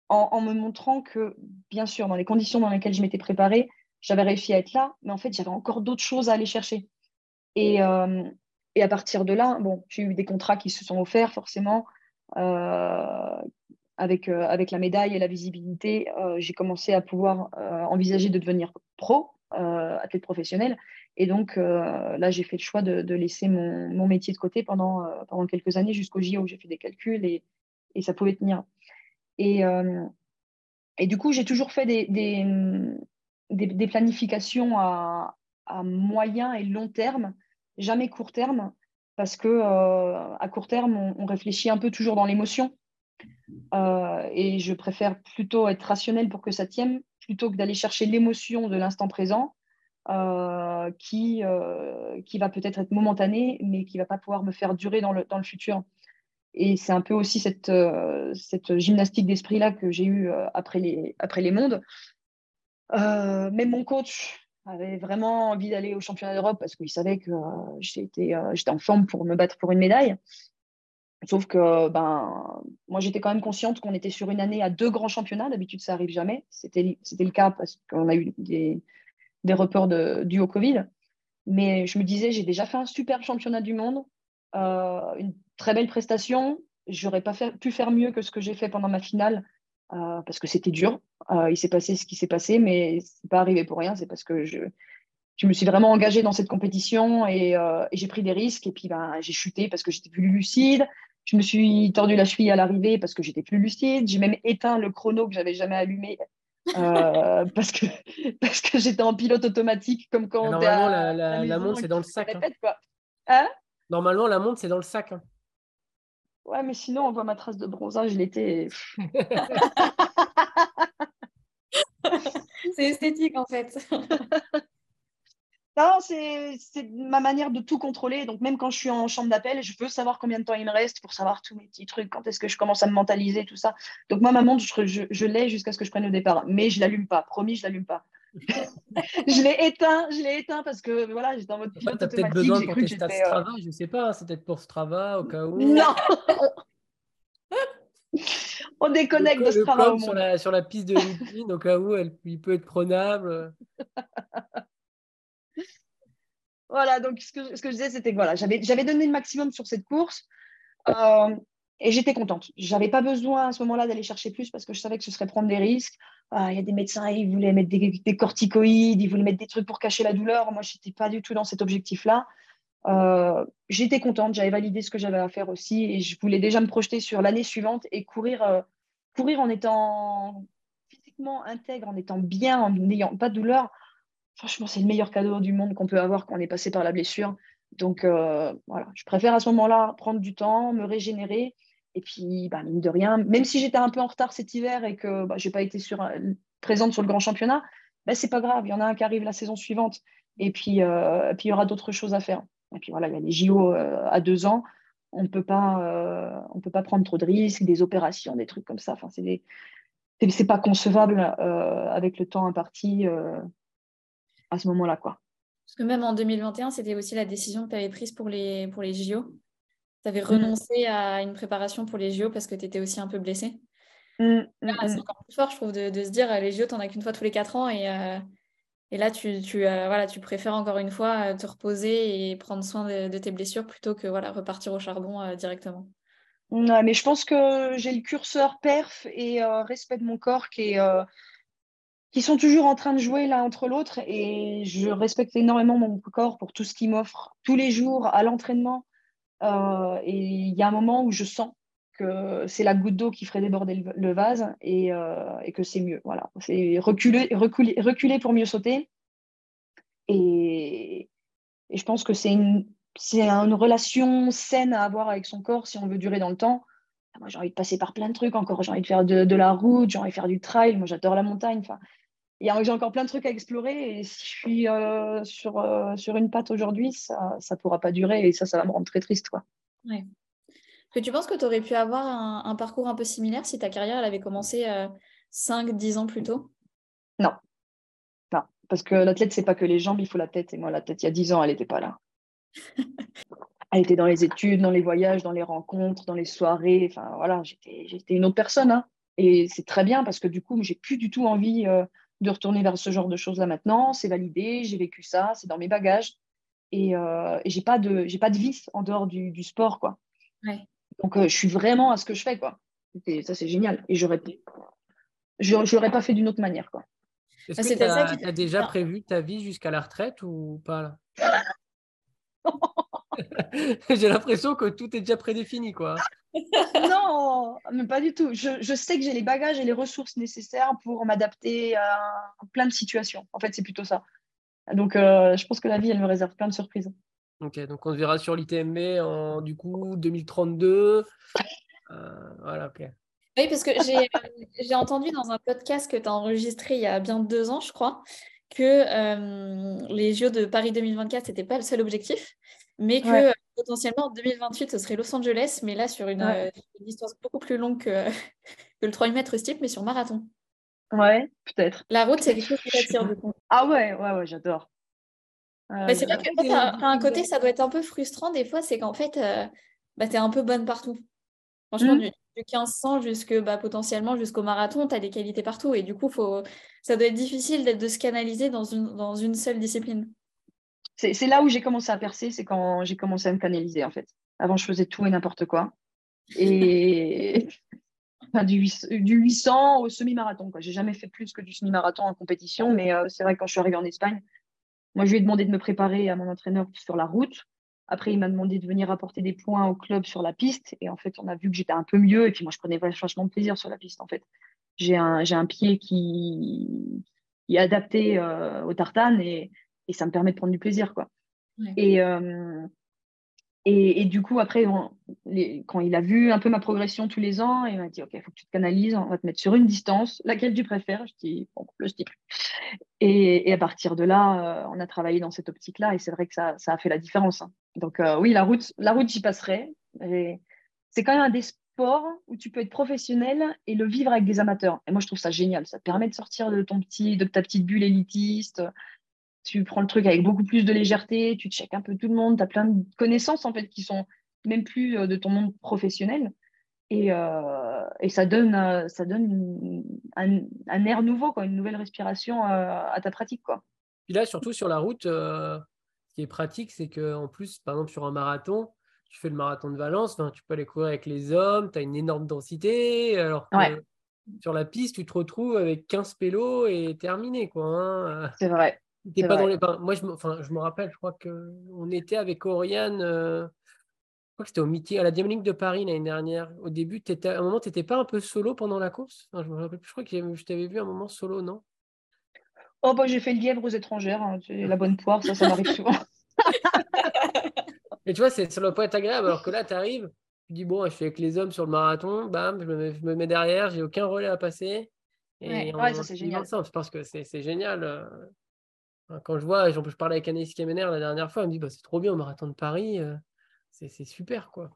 en, me montrant que, bien sûr, dans les conditions dans lesquelles je m'étais préparée, j'avais réussi à être là, mais en fait, j'avais encore d'autres choses à aller chercher. Et, euh, et, à partir de là, bon, j'ai eu des contrats qui se sont offerts forcément, euh, avec, euh, avec la médaille et la visibilité, euh, j'ai commencé à pouvoir euh, envisager de devenir pro, athlète professionnel. Et donc là, j'ai fait le choix de, laisser mon, métier de côté pendant, pendant quelques années jusqu'au JO. J'ai fait des calculs et, ça pouvait tenir. Et, du coup, j'ai toujours fait des, planifications à, à, moyen et long terme, jamais court terme, parce que à court terme, on, réfléchit un peu toujours dans l'émotion. et je préfère plutôt être rationnel pour que ça tienne, plutôt que d'aller chercher l'émotion de l'instant présent, qui, qui va peut-être être momentanée, mais qui ne va pas pouvoir me faire durer dans le, dans le futur. Et c'est un peu aussi cette, cette gymnastique d'esprit-là que j'ai eue après, les, après les mondes. même mon coach avait vraiment envie d'aller au championnat d'Europe parce qu'il savait que j'étais en forme pour me battre pour une médaille. Sauf que ben, moi, j'étais quand même consciente qu'on était sur une année à deux grands championnats. D'habitude, ça arrive jamais. C'était le cas parce qu'on a eu des, des reports dus au Covid. Mais je me disais, j'ai déjà fait un super championnat du monde, euh, une très belle prestation. J'aurais pas pu faire mieux que ce que j'ai fait pendant ma finale euh, parce que c'était dur. Euh, il s'est passé ce qui s'est passé, mais c'est pas arrivé pour rien. C'est parce que je, je me suis vraiment engagée dans cette compétition et, et j'ai pris des risques. Et puis ben, j'ai chuté parce que j'étais plus lucide. Je me suis tordu la cheville à l'arrivée parce que j'étais plus lucide. J'ai même éteint le chrono que j'avais jamais allumé euh, [LAUGHS] parce que, parce que j'étais en pilote automatique, comme quand Normalement, la, la, montre, c'est dans le sac. Hein. Hein? Normalement, la montre, c'est dans le sac. Hein. Ouais, mais sinon, on voit ma trace de bronzage, l'été. [LAUGHS] c'est esthétique, en fait. [LAUGHS] c'est ma manière de tout contrôler. Donc, même quand je suis en chambre d'appel, je veux savoir combien de temps il me reste pour savoir tous mes petits trucs, quand est-ce que je commence à me mentaliser, tout ça. Donc, moi, ma montre, je, l'ai jusqu'à ce que je prenne le départ. Mais je l'allume pas. Promis, je l'allume pas. [LAUGHS] je l'ai éteint, je l'ai éteint parce que voilà, j'étais en mode Tu as peut-être besoin pour tes stats euh, Strava, je sais pas, c'est peut-être pour Strava au cas où. Non [LAUGHS] On déconnecte de Strava. sur, la, sur la piste de LinkedIn au cas où elle, il peut être prenable. [LAUGHS] Voilà, donc ce que, je disais, c'était que voilà, j'avais, j'avais donné le maximum sur cette course euh, et j'étais contente. Je n'avais pas besoin à ce moment-là d'aller chercher plus parce que je savais que ce serait prendre des risques. Euh, il y a des médecins, ils voulaient mettre des, corticoïdes, ils voulaient mettre des trucs pour cacher la douleur. Moi, je n'étais pas du tout dans cet objectif-là. Euh, j'étais contente, j'avais validé ce que j'avais à faire aussi et je voulais déjà me projeter sur l'année suivante et courir, courir en étant physiquement intègre, en étant bien, en n'ayant pas de douleur franchement, c'est le meilleur cadeau du monde qu'on peut avoir quand on est passé par la blessure. Donc euh, voilà, je préfère à ce moment-là prendre du temps, me régénérer. Et puis, bah, mine de rien, même si j'étais un peu en retard cet hiver et que bah, je n'ai pas été sur, présente sur le grand championnat, bah, c'est pas grave. Il y en a un qui arrive la saison suivante. Et puis, euh, il y aura d'autres choses à faire. Et puis voilà, il y a les JO euh, à deux ans. On ne peut pas prendre trop de risques, des opérations, des trucs comme ça. Enfin, c'est pas concevable avec le temps imparti à ce moment-là. quoi. Parce que même en 2021, c'était aussi la décision que tu avais prise pour les, pour les JO. Tu avais mm. renoncé à une préparation pour les JO parce que tu étais aussi un peu blessée. Mm, mm, c'est encore plus fort, je trouve, de, se dire les JO, tu n'en as qu'une fois tous les quatre ans et, euh, et là, tu, tu, euh, voilà, tu préfères encore une fois euh, te reposer et prendre soin de, tes blessures plutôt que voilà, repartir au charbon directement. Non, mais je pense que j'ai le curseur perf et respect de mon corps qui est qui sont toujours en train de jouer l'un entre l'autre et je respecte énormément mon corps pour tout ce qu'il m'offre tous les jours à l'entraînement. Euh, et il y a un moment où je sens que c'est la goutte d'eau qui ferait déborder le, vase et, euh, et que c'est mieux. Voilà, c'est reculer, reculer, reculer pour mieux sauter. Et, et je pense que c'est une, une relation saine à avoir avec son corps si on veut durer dans le temps. Moi, j'ai envie de passer par plein de trucs encore. J'ai envie de faire de, de la route, j'ai envie de faire du trail. Moi, j'adore la montagne. Enfin, j'ai encore plein de trucs à explorer et si je suis euh, sur, euh, sur une patte aujourd'hui, ça ne pourra pas durer et ça, ça va me rendre très triste. Quoi. Ouais. Que tu penses que tu aurais pu avoir un, parcours un peu similaire si ta carrière elle avait commencé 5-10 euh, ans plus tôt? Non. Non, parce que l'athlète, c'est pas que les jambes, il faut la tête. Et moi, la tête, il y a 10 ans, elle n'était pas là. [LAUGHS] elle était dans les études, dans les voyages, dans les rencontres, dans les soirées. Enfin, voilà, j'étais une autre personne. Hein. Et c'est très bien parce que du coup, j'ai plus du tout envie de retourner vers ce genre de choses-là maintenant. C'est validé, j'ai vécu ça, c'est dans mes bagages. Et, euh, et j'ai pas de j'ai pas de vice en dehors du, sport, quoi. Donc euh, je suis vraiment à ce que je fais, quoi. ça, c'est génial. Et j'aurais je l'aurais pas fait d'une autre manière, quoi. Est-ce que tu as, déjà prévu ta vie jusqu'à la retraite ou pas [LAUGHS] [LAUGHS] J'ai l'impression que tout est déjà prédéfini, quoi [LAUGHS] non, mais pas du tout. Je, sais que j'ai les bagages et les ressources nécessaires pour m'adapter à plein de situations. En fait, c'est plutôt ça. Donc, euh, je pense que la vie, elle me réserve plein de surprises. Ok, donc on se verra sur l'ITMB en du coup 2032. Euh, voilà, ok. Oui, parce que j'ai entendu dans un podcast que tu as enregistré il y a bien deux ans, je crois, que euh, les JO de Paris 2024, ce n'était pas le seul objectif, mais que potentiellement en 2028, ce serait Los Angeles, mais là sur une, euh, distance beaucoup plus longue que, [LAUGHS] que le 3000 mètres steep, mais sur marathon. Ouais, peut-être. La route, c'est quelque chose qui t'attire du coup. Ah ouais, ouais, ouais, j'adore. mais c'est vrai que un côté, ça doit être un peu frustrant des fois, c'est qu'en fait, euh, bah, tu es un peu bonne partout. Franchement, mmh. du, 1500 jusque, bah, potentiellement jusqu'au marathon, tu as des qualités partout. Et du coup, faut... ça doit être difficile de se canaliser dans une, dans une seule discipline. C'est là où j'ai commencé à percer, c'est quand j'ai commencé à me canaliser en fait. Avant, je faisais tout et n'importe quoi. Et [LAUGHS] du, 800 au semi-marathon. J'ai jamais fait plus que du semi-marathon en compétition, mais euh, c'est vrai que quand je suis arrivée en Espagne, moi, je lui ai demandé de me préparer à mon entraîneur sur la route. Après, il m'a demandé de venir apporter des points au club sur la piste. Et en fait, on a vu que j'étais un peu mieux. Et puis, moi, je prenais vachement de plaisir sur la piste, en fait. J'ai un, un, pied qui, est adapté euh, au tartane et, et, ça me permet de prendre du plaisir, quoi. Et, euh, et, du coup, après, quand il a vu un peu ma progression tous les ans, il m'a dit Ok, il faut que tu te canalises, on va te mettre sur une distance, laquelle tu préfères Je dis bon, le steeple. Et, à partir de là, euh, on a travaillé dans cette optique-là et c'est vrai que ça, ça, a fait la différence. Hein. Donc, euh, oui, la route, la route j'y passerai. C'est quand même un des sports où tu peux être professionnel et le vivre avec des amateurs. Et moi, je trouve ça génial. Ça te permet de sortir de, ton petit, de ta petite bulle élitiste, tu prends le truc avec beaucoup plus de légèreté, tu checkes un peu tout le monde, tu as plein de connaissances en fait qui sont même plus euh, de ton monde professionnel. Et, euh, et ça donne, euh, ça donne un, air nouveau, quoi, une nouvelle respiration à ta pratique. Quoi. Puis là, surtout sur la route, ce qui est pratique, c'est qu'en plus, par exemple, sur un marathon, tu fais le marathon de Valence, tu peux aller courir avec les hommes, tu as une énorme densité, alors que sur la piste, tu te retrouves avec 15 pélos et terminé. Quoi, hein. C'est vrai pas dans les... moi, je me, enfin, je me rappelle, je crois qu'on était avec Oriane, euh, je crois que c'était au meeting, à la Diamonique de Paris l'année dernière. Au début, étais, à un moment, tu n'étais pas un peu solo pendant la course? Je me rappelle Je crois que je t'avais vu un moment solo, non? Oh, bah, j'ai fait le lièvre aux étrangères. Hein. La bonne poire, ça, ça m'arrive souvent. [LAUGHS] Et tu vois, ça ne doit pas être agréable. Alors que là, tu arrives, tu dis, bon, je suis avec les hommes sur le marathon, bam, je me mets, je me mets derrière, j'ai aucun relais à passer. Et ouais, ça, c'est génial. Parce que c'est génial. Euh, quand je vois, je parlais avec Anaïs Kemener la dernière fois, elle me dit bah, c'est trop bien au marathon de Paris, euh, c'est super. quoi.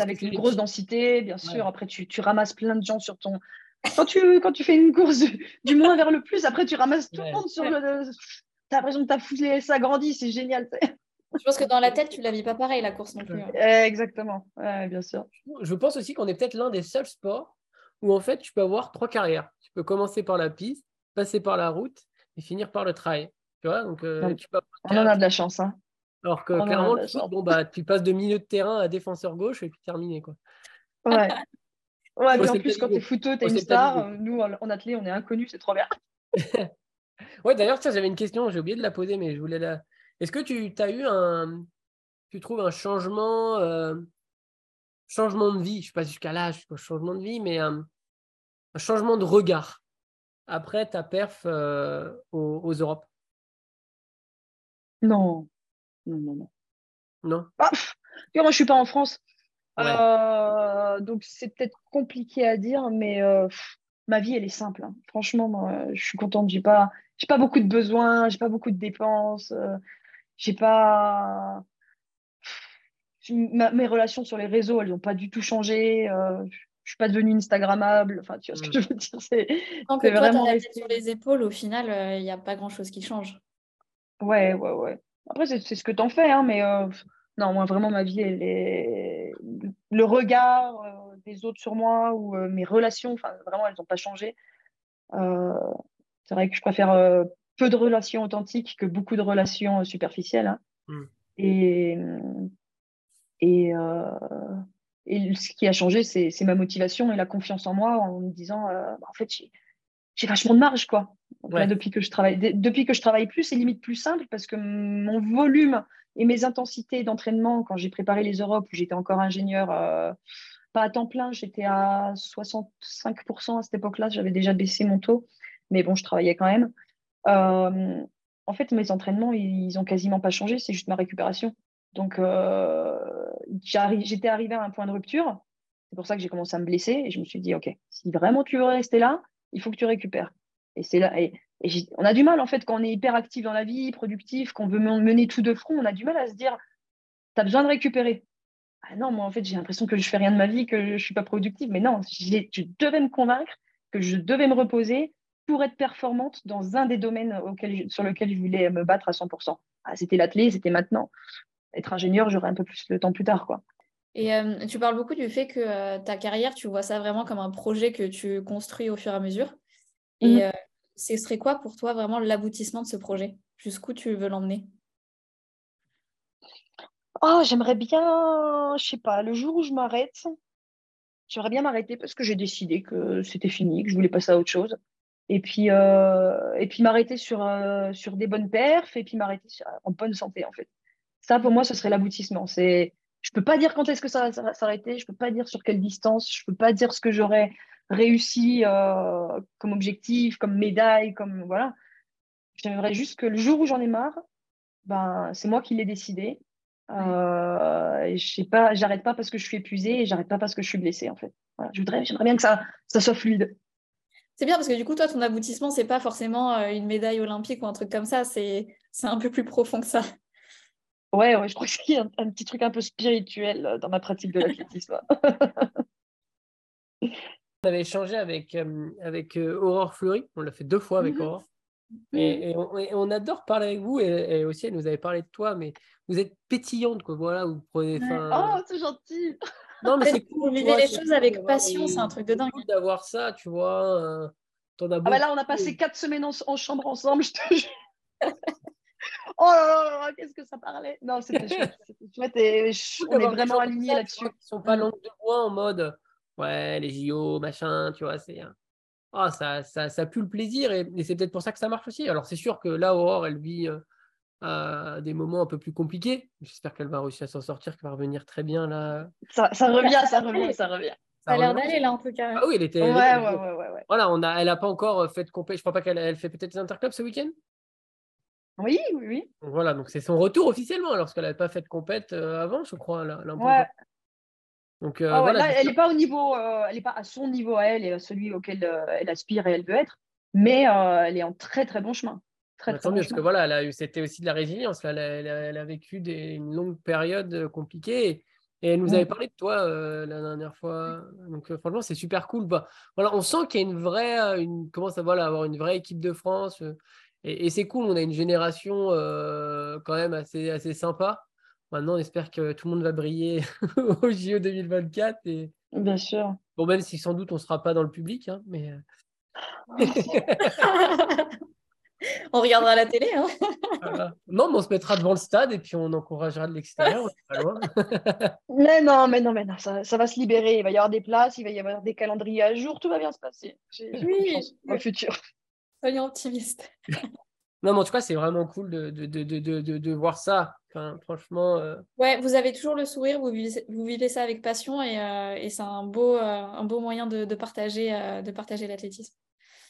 avec une grosse densité, bien sûr. Après, tu, tu, ramasses plein de gens sur ton. Quand tu, quand tu fais une course du, moins vers le plus, après, tu ramasses tout le monde sur le. Tu as l'impression que ta foulée s'agrandit, c'est génial. Je pense que dans la tête, tu ne la vis pas pareil, la course non plus. Hein. Exactement, bien sûr. Je pense aussi qu'on est peut-être l'un des seuls sports où en fait, tu peux avoir trois carrières. Tu peux commencer par la piste, passer par la route et finir par le trail. Tu vois, donc, euh, tu on en a de la chance. Hein. Alors que clairement, bon, bah, tu passes de milieu de terrain à défenseur gauche et puis terminé. Quoi. Ouais. [LAUGHS] Ouais, mais en plus, quand tu es footeux, tu es une star. Nous, en athlète, on est inconnus, c'est trop bien. [LAUGHS] ouais, d'ailleurs, j'avais une question, j'ai oublié de la poser, mais je voulais la. Est-ce que tu as eu un. Tu trouves un changement. Euh, changement de vie, je ne sais pas jusqu'à l'âge, changement de vie, mais un changement de regard après ta perf euh, aux, Europes? Non. Non, non, non. Non? Ah, Moi, je ne suis pas en France. Euh, donc, c'est peut-être compliqué à dire, mais euh, ma vie, elle est simple. Hein. Franchement, je suis contente. Je n'ai pas, pas beaucoup de besoins, je n'ai pas beaucoup de dépenses. j'ai pas. mes relations sur les réseaux, elles n'ont pas du tout changé je suis pas devenue Instagrammable. Enfin, tu vois ce que mm. je veux dire C'est vraiment toi, sur les épaules. Au final, il euh, n'y a pas grand chose qui change. Ouais, ouais, ouais. Après, c'est ce que tu en fais, hein, mais euh, non, moi vraiment ma vie, elle est le regard euh, des autres sur moi ou mes relations. Enfin, vraiment, elles n'ont pas changé. c'est vrai que je préfère peu de relations authentiques que beaucoup de relations superficielles. Hein. Mm. Et et et ce qui a changé, c'est ma motivation et la confiance en moi en me disant, euh, bah, en fait, j'ai vachement de marge, quoi. depuis que je travaille, depuis que je travaille plus, c'est limite plus simple parce que mon volume et mes intensités d'entraînement, quand j'ai préparé les Europes, où j'étais encore ingénieur, euh, pas à temps plein, j'étais à 65% à cette époque-là, j'avais déjà baissé mon taux, mais bon, je travaillais quand même. Euh, en fait, mes entraînements, ils n'ont quasiment pas changé, c'est juste ma récupération. Donc, euh, j'étais arrivée à un point de rupture. C'est pour ça que j'ai commencé à me blesser et je me suis dit, OK, si vraiment tu veux rester là, il faut que tu récupères. Et c'est là. Et, on a du mal, en fait, quand on est hyper actif dans la vie, productif, qu'on veut mener tout de front, on a du mal à se dire, tu as besoin de récupérer. Ah non, moi, en fait, j'ai l'impression que je fais rien de ma vie, que je ne suis pas productive. Mais non, je devais me convaincre que je devais me reposer pour être performante dans un des domaines sur lequel je voulais me battre à 100%. Ah, c'était l'athlète, c'était maintenant. Être ingénieur, j'aurais un peu plus de temps plus tard. quoi. Et euh, tu parles beaucoup du fait que euh, ta carrière, tu vois ça vraiment comme un projet que tu construis au fur et à mesure. Et mmh. euh, ce serait quoi pour toi vraiment l'aboutissement de ce projet? Jusqu'où tu veux l'emmener? Oh, j'aimerais bien, je sais pas, le jour où je m'arrête, j'aimerais bien m'arrêter parce que j'ai décidé que c'était fini, que je voulais passer à autre chose. Et puis, et puis m'arrêter sur, sur des bonnes perfs et puis m'arrêter en bonne santé, en fait. Ça, pour moi, ce serait l'aboutissement. C'est, je peux pas dire quand est-ce que ça, va s'arrêter, je peux pas dire sur quelle distance, je peux pas dire ce que j'aurais réussi euh, comme objectif, comme médaille, comme voilà. J'aimerais juste que le jour où j'en ai marre, ben, c'est moi qui l'ai décidé euh, je sais pas, j'arrête pas parce que je suis épuisée et j'arrête pas parce que je suis blessée en fait. je voudrais, j'aimerais bien que ça, ça soit fluide. C'est bien parce que du coup, toi, ton aboutissement, c'est pas forcément euh, une médaille olympique ou un truc comme ça, c'est, c'est un peu plus profond que ça. Ouais, ouais, je crois qu'il y a un, petit truc un peu spirituel euh, dans ma pratique de l'athlétisme. [LAUGHS] on avait échangé avec, avec Aurore Fleury, on l'a fait deux fois avec mhm. Aurore. Et, on, adore parler avec vous, et, aussi elle nous avait parlé de toi, mais vous êtes pétillante, quoi. Voilà, vous prenez. Oh, c'est gentil! Non, mais c'est cool. Vous vivez les choses avec passion, c'est un truc de dingue. cool d'avoir ça, tu vois. Euh, as ah bah là, on a passé quatre semaines en, chambre ensemble, je te jure. [LAUGHS] [LAUGHS] oh là là, qu'est-ce que ça parlait! Non, c'était chouette. [LAUGHS] chouette et on est vraiment alignés là-dessus. Ils sont pas mm. longues de bois en mode ouais, les JO, machin, tu vois, c'est ah, ça, ça, ça pue le plaisir et, c'est peut-être pour ça que ça marche aussi. Alors, c'est sûr que là, Aurore, elle vit euh, des moments un peu plus compliqués. J'espère qu'elle va réussir à s'en sortir, qu'elle va revenir très bien là. Ça, ça revient, ça revient, ça revient. Ça a l'air d'aller là en tout cas. Ah oui, elle était. Ouais, ouais, ouais, ouais, Voilà, on a, elle n'a pas encore fait de compétition. Je crois pas qu'elle elle fait peut-être des interclubs ce week-end? Oui, oui, oui. Voilà, donc c'est son retour officiellement, alors qu'elle n'avait pas fait de compète euh, avant, je crois. Là, ouais. Donc, euh, ah là, elle n'est pas au niveau, euh, elle n'est pas à son niveau à elle et à celui auquel euh, elle aspire et elle veut être, mais elle est en très très bon chemin. Très, bah, tant mieux, parce que voilà, elle a eu, c'était aussi de la résilience. Là, elle, a, vécu des, une longue période compliquée et, elle nous avait mm. parlé de toi la dernière fois. Donc franchement, c'est super cool. Bah, voilà, on sent qu'il y a une vraie, une, commence à voilà, avoir une vraie équipe de France. Et, et c'est cool, on a une génération quand même assez, assez sympa. Maintenant, on espère que tout le monde va briller [LAUGHS] au JO 2024. Et... Bien sûr. Bon, même si sans doute on ne sera pas dans le public, hein, mais. Euh. [LAUGHS] on regardera la télé. Hein. [LAUGHS] Non, mais on se mettra devant le stade et puis on encouragera de l'extérieur. mais non, mais non, mais non, ça, ça, va se libérer. Il va y avoir des places, il va y avoir des calendriers à jour, tout va bien se passer. Oui, au futur. Soyons optimistes. [LAUGHS] Non, mais en tout cas, c'est vraiment cool de, de, de, de, voir ça. Enfin, franchement. Euh, ouais, vous avez toujours le sourire, vous vivez, vous vivez ça avec passion et, euh, et c'est un beau, euh, un beau moyen de, partager, de partager l'athlétisme.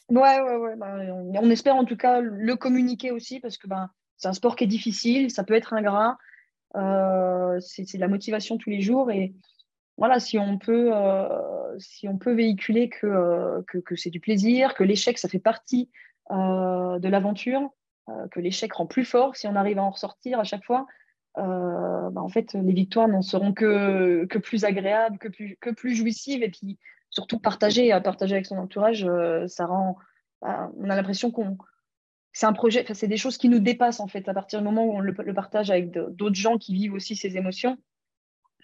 Ouais, ouais, ouais. Bah, on, espère en tout cas le communiquer aussi parce que ben, c'est un sport qui est difficile, ça peut être ingrat. c'est de la motivation tous les jours et voilà, si on peut, peut véhiculer que, que, c'est du plaisir, que l'échec, ça fait partie de l'aventure, euh, que l'échec rend plus fort si on arrive à en ressortir à chaque fois. Euh, bah, en fait, les victoires n'en seront que, plus agréables, que plus, jouissives. Et puis, surtout, partager, partager avec son entourage, euh, ça rend. Bah, on a l'impression qu'on. C'est un projet, c'est des choses qui nous dépassent en fait. À partir du moment où on le, partage avec d'autres gens qui vivent aussi ces émotions,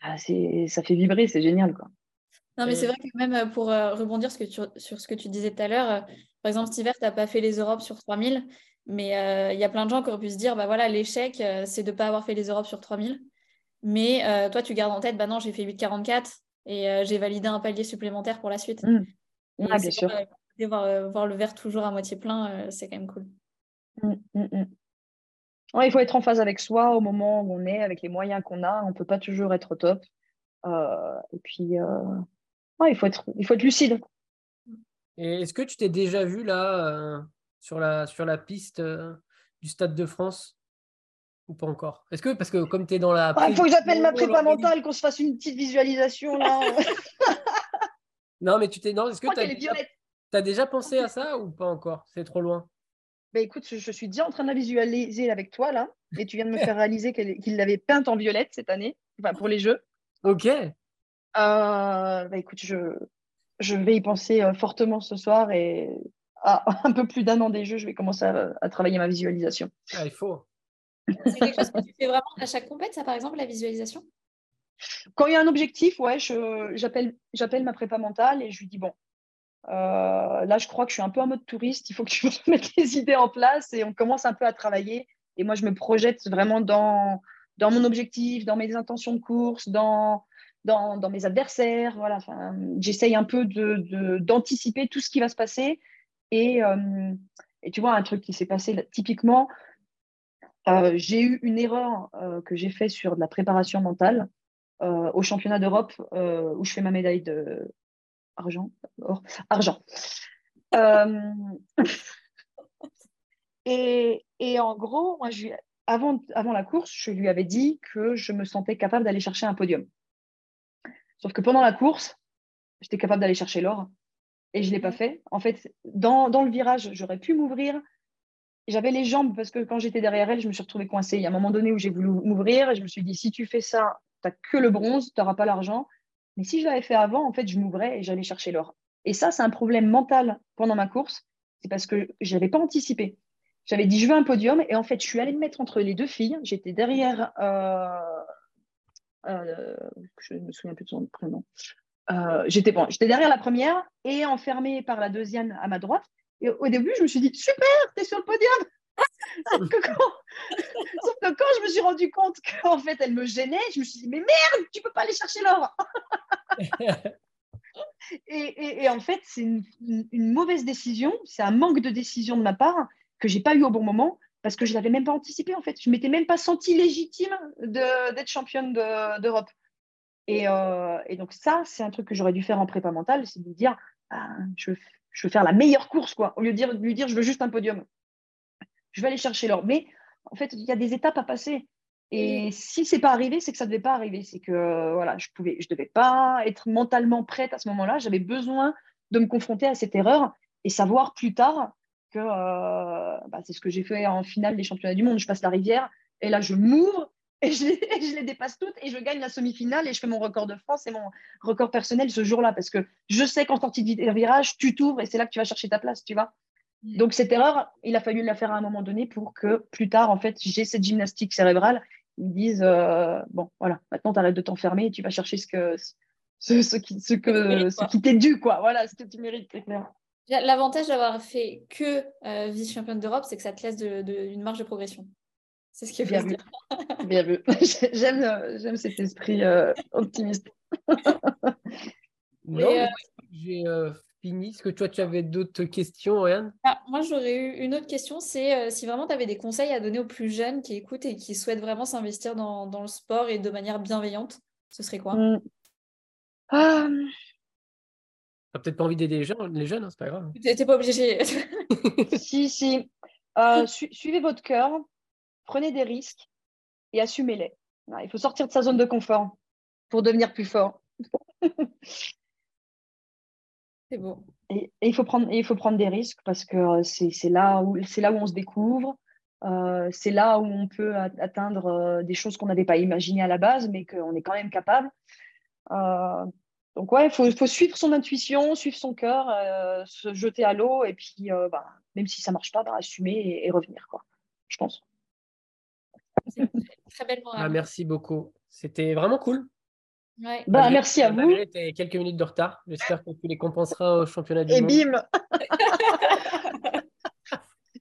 ça fait vibrer, c'est génial. Quoi. Non, mais c'est vrai que même pour rebondir sur, sur ce que tu disais tout à l'heure, par exemple, cet hiver, tu n'as pas fait les Europes sur 3000. Mais euh, il y a plein de gens qui auraient pu se dire, bah voilà, l'échec, euh, c'est de ne pas avoir fait les Europes sur 3000. Mais euh, toi, tu gardes en tête, bah non, j'ai fait 8,44 et j'ai validé un palier supplémentaire pour la suite. Mmh. bien sûr. voir, voir, le verre toujours à moitié plein, c'est quand même cool. Mmh, mmh, il faut être en phase avec soi au moment où on est, avec les moyens qu'on a. On ne peut pas toujours être au top. et puis, il, faut être, il faut être lucide. Et est-ce que tu t'es déjà vu là sur la, sur la piste euh, du Stade de France ou pas encore? Est-ce que, parce que comme tu es dans la. Ah, il faut que j'appelle ma prépa mentale, qu'on se fasse une petite visualisation là. [LAUGHS] non, mais tu t'es. Non, est-ce que tu as, déjà pensé à ça ou pas encore? C'est trop loin. Bah, écoute, je suis déjà en train de la visualiser avec toi là, et tu viens de me faire réaliser qu'il l'avait peinte en violette cette année, enfin pour les jeux. Ok. Euh, bah, écoute, je, je vais y penser euh, fortement ce soir et à [LAUGHS] un peu plus d'un an des jeux, je vais commencer à, travailler ma visualisation. Ah, il faut. C'est quelque chose que tu fais vraiment à chaque compète, ça par exemple, la visualisation? Quand il y a un objectif, ouais, j'appelle ma prépa mentale et je lui dis bon, euh, là je crois que je suis un peu en mode touriste, il faut que tu [LAUGHS] mettes les idées en place et on commence un peu à travailler. Et moi, je me projette vraiment dans, dans mon objectif, dans mes intentions de course, dans, dans, dans mes adversaires. Voilà, j'essaye un peu d'anticiper de, tout ce qui va se passer. Et, euh, et tu vois, un truc qui s'est passé typiquement, euh, j'ai eu une erreur que j'ai fait sur de la préparation mentale au championnat d'Europe où je fais ma médaille de argent. argent. [LAUGHS] et, et, en gros, avant, avant la course, je lui avais dit que je me sentais capable d'aller chercher un podium. Sauf que pendant la course, j'étais capable d'aller chercher l'or et je ne l'ai pas fait. En fait, dans, le virage, j'aurais pu m'ouvrir. J'avais les jambes parce que quand j'étais derrière elle, je me suis retrouvée coincée. Il y a un moment donné où j'ai voulu m'ouvrir et je me suis dit, si tu fais ça, tu n'as que le bronze, tu n'auras pas l'argent. Mais si je l'avais fait avant, en fait, je m'ouvrais et j'allais chercher l'or. Et ça, c'est un problème mental pendant ma course. C'est parce que je n'avais pas anticipé. J'avais dit, je veux un podium. Et en fait, je suis allée me mettre entre les deux filles. J'étais derrière euh, euh, je ne me souviens plus de son prénom. Euh, j'étais derrière la première et enfermée par la deuxième à ma droite. Et au début, je me suis dit super, t'es sur le podium. [LAUGHS] sauf, que quand, je me suis rendu compte qu'en fait elle me gênait, je me suis dit mais merde, tu peux pas aller chercher l'or. [LAUGHS] et, en fait, c'est une, mauvaise décision, c'est un manque de décision de ma part que j'ai pas eu au bon moment parce que je l'avais même pas anticipé en fait. Je m'étais même pas sentie légitime d'être championne d'Europe. Euh, et, donc ça, c'est un truc que j'aurais dû faire en prépa mentale, c'est de me dire, ah, je, veux faire la meilleure course, quoi, au lieu de, dire, lui dire, je veux juste un podium. Je vais aller chercher l'or. Mais en fait, il y a des étapes à passer. Et si c'est pas arrivé, c'est que ça ne devait pas arriver. C'est que voilà, je pouvais, je devais pas être mentalement prête à ce moment-là. J'avais besoin de me confronter à cette erreur et savoir plus tard que euh, bah, c'est ce que j'ai fait en finale des championnats du monde. Je passe la rivière et là, je m'ouvre et je, les, [LAUGHS] je les dépasse toutes et je gagne la semi-finale et je fais mon record de France et mon record personnel ce jour-là parce que je sais qu'en sortie de virage, tu t'ouvres et c'est là que tu vas chercher ta place, tu vois. Mm. Donc cette erreur, il a fallu la faire à un moment donné pour que plus tard, en fait, j'ai cette gymnastique cérébrale. Ils me disent, euh, bon, voilà, maintenant tu arrêtes de t'enfermer et tu vas chercher ce, que, ce, ce qui, ce que, ce qui t'est dû, quoi. Voilà, ce que tu mérites, c'est clair. L'avantage d'avoir fait que euh, vice-championne d'Europe, c'est que ça te laisse une marge de progression. C'est ce qui est [LAUGHS] bien vu. bien [LAUGHS] vu. J'aime, j'aime cet esprit euh, optimiste. [LAUGHS] non, j'ai fini. Est-ce que toi, tu avais d'autres questions, Oriane ah, Moi, j'aurais eu une autre question. C'est si vraiment tu avais des conseils à donner aux plus jeunes qui écoutent et qui souhaitent vraiment s'investir dans, le sport et de manière bienveillante, ce serait quoi? Mmh. T'as peut-être pas envie d'aider les jeunes, les jeunes, hein, c'est pas grave. T'es pas obligé. [LAUGHS] si, si. Euh, suivez votre cœur, prenez des risques et assumez-les. Il faut sortir de sa zone de confort pour devenir plus fort. [LAUGHS] c'est beau. Et, il, faut prendre, il faut prendre des risques parce que euh, c'est là, où, là où on se découvre. Euh, c'est là où on peut atteindre des choses qu'on n'avait pas imaginées à la base, mais qu'on est quand même capable. Donc ouais, il faut, suivre son intuition, suivre son cœur, euh, se jeter à l'eau et puis euh, bah, même si ça marche pas, bah, assumer et, revenir quoi. Je pense. Très belle ah, merci beaucoup. C'était vraiment cool. Bah, merci à vous. Tu quelques minutes de retard. J'espère que tu les compenseras au championnat du et monde. Et bim [LAUGHS]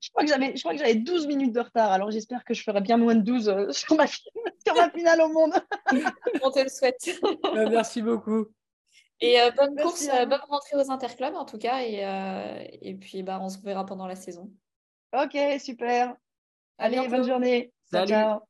Je crois que j'avais, je crois que j'avais 12 minutes de retard. Alors j'espère que je ferai bien moins de 12 euh, [LAUGHS] sur, ma, sur ma finale au monde. [LAUGHS] On te le souhaite. merci beaucoup. Et euh, bonne course, euh, bonne rentrée aux interclubs en tout cas. Et, euh, et puis bah, on se verra pendant la saison. Ok, super. Allez, bonne journée. Salut. ciao.